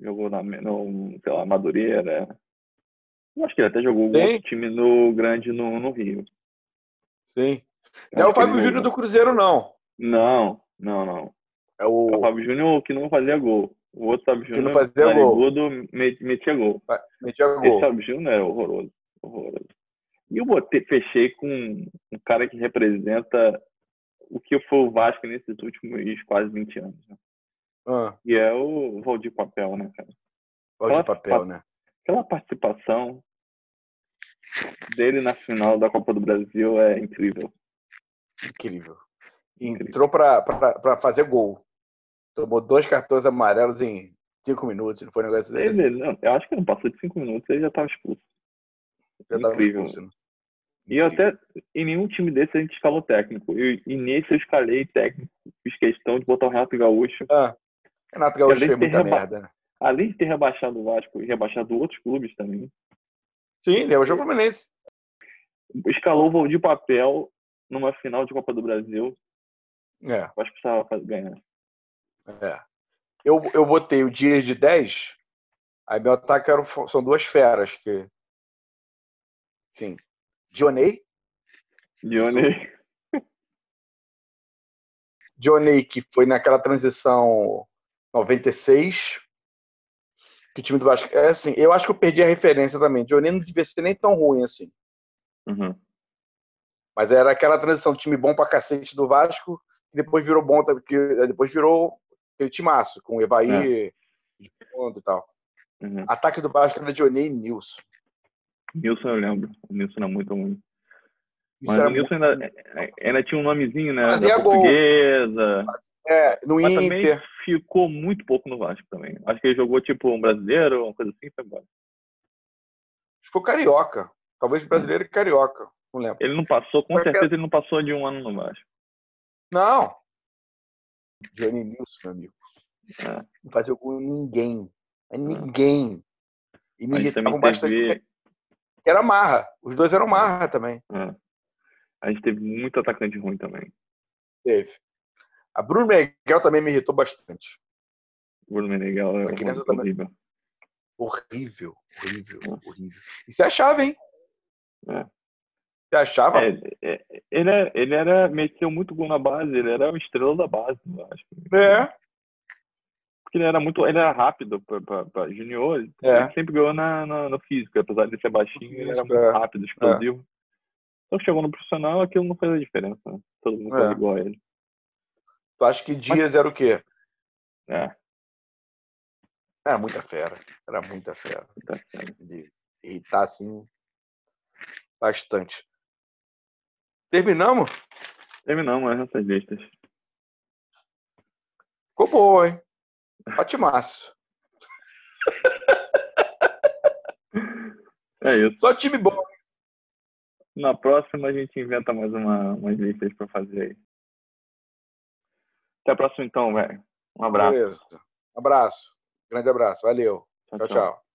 Jogou na, no, sei lá, Madureira. Eu acho que ele até jogou um outro time no grande no, no Rio. Sim. Não é o Fábio Júnior do Cruzeiro, não. Não, não, não. É o, é o Fábio Júnior que não fazia gol. O outro Fábio Júnior fazia gol. metia gol. Metia gol. Esse Fábio Júnior é horroroso. horroroso. E eu botei, fechei com um cara que representa o que foi o Vasco nesses últimos quase 20 anos. Né? Ah. E é o Valdir Papel, né, cara? Valdir Papel, né? Aquela participação dele na final da Copa do Brasil é incrível. Incrível. Entrou para fazer gol. Tomou dois cartões amarelos em cinco minutos, não foi um negócio desse? Ele, não, eu acho que não passou de cinco minutos, ele já estava expulso. Já incrível. Expulso, né? E eu até, em nenhum time desse a gente escalou técnico. E, e nesse eu escalei técnico, fiz questão de botar o Renato Gaúcho. Ah, Renato Gaúcho fez muita merda, né? Além de ter rebaixado o Vasco e rebaixado outros clubes também. Sim, rebaixou o Fluminense. Escalou o Valdir Papel numa final de Copa do Brasil. É. Eu acho que precisava ganhar. É. Eu, eu botei o dia de 10, aí meu ataque era, são duas feras que. Sim. Dionei. Dionei. <laughs> Dionei, que foi naquela transição 96, que o time do Vasco. É assim, eu acho que eu perdi a referência também. Dionei não devia ser nem tão ruim assim. Uhum. Mas era aquela transição, time bom pra cacete do Vasco, que depois virou bom, que depois virou aquele timaço, com o Evaí é. de fundo e tal. Uhum. Ataque do Vasco era Dionei e Nilson. Nilson eu lembro. O Nilson era muito ruim. Mas o Nilson muito... ainda, ainda tinha um nomezinho, né? Fazia da portuguesa. É, no Mas Inter. também ficou muito pouco no Vasco também. Acho que ele jogou tipo um brasileiro, uma coisa assim, foi embora. Ficou carioca. Talvez brasileiro e carioca. Não lembro. Ele não passou, com Porque... certeza ele não passou de um ano no Vasco. Não. Johnny Nilson, meu amigo. É. Não fazia com ninguém. É ninguém. E me irritavam bastante. Teve... Que era marra. Os dois eram marra também. É. A gente teve muito atacante ruim também. Teve. A Bruno Meneghel também me irritou bastante. Bruno Meneghel é horrível. Também. Horrível, horrível, é. horrível. E você achava, hein? É. Você achava? É, é, ele, é, ele era, meteu muito gol na base, ele era o estrela da base, eu acho. É. Porque ele era muito, ele era rápido para junior, é. ele sempre ganhou na, na, no físico, apesar de ser baixinho, ele era muito é. rápido, explosivo. Então chegou no profissional, aquilo não fez a diferença, né? Todo mundo é. igual a ele. Tu acha que Dias Mas... era o quê? É. Era muita fera, era muita fera. Muita fera. De irritar assim bastante. Terminamos? Terminamos essas listas. Ficou boa, hein? Patimaço. <laughs> É isso. Só time bom. Na próxima a gente inventa mais uma, umas listas para fazer aí. Até a próxima então, velho. Um abraço. Beleza. Um abraço. Grande abraço. Valeu. tchau. tchau. tchau.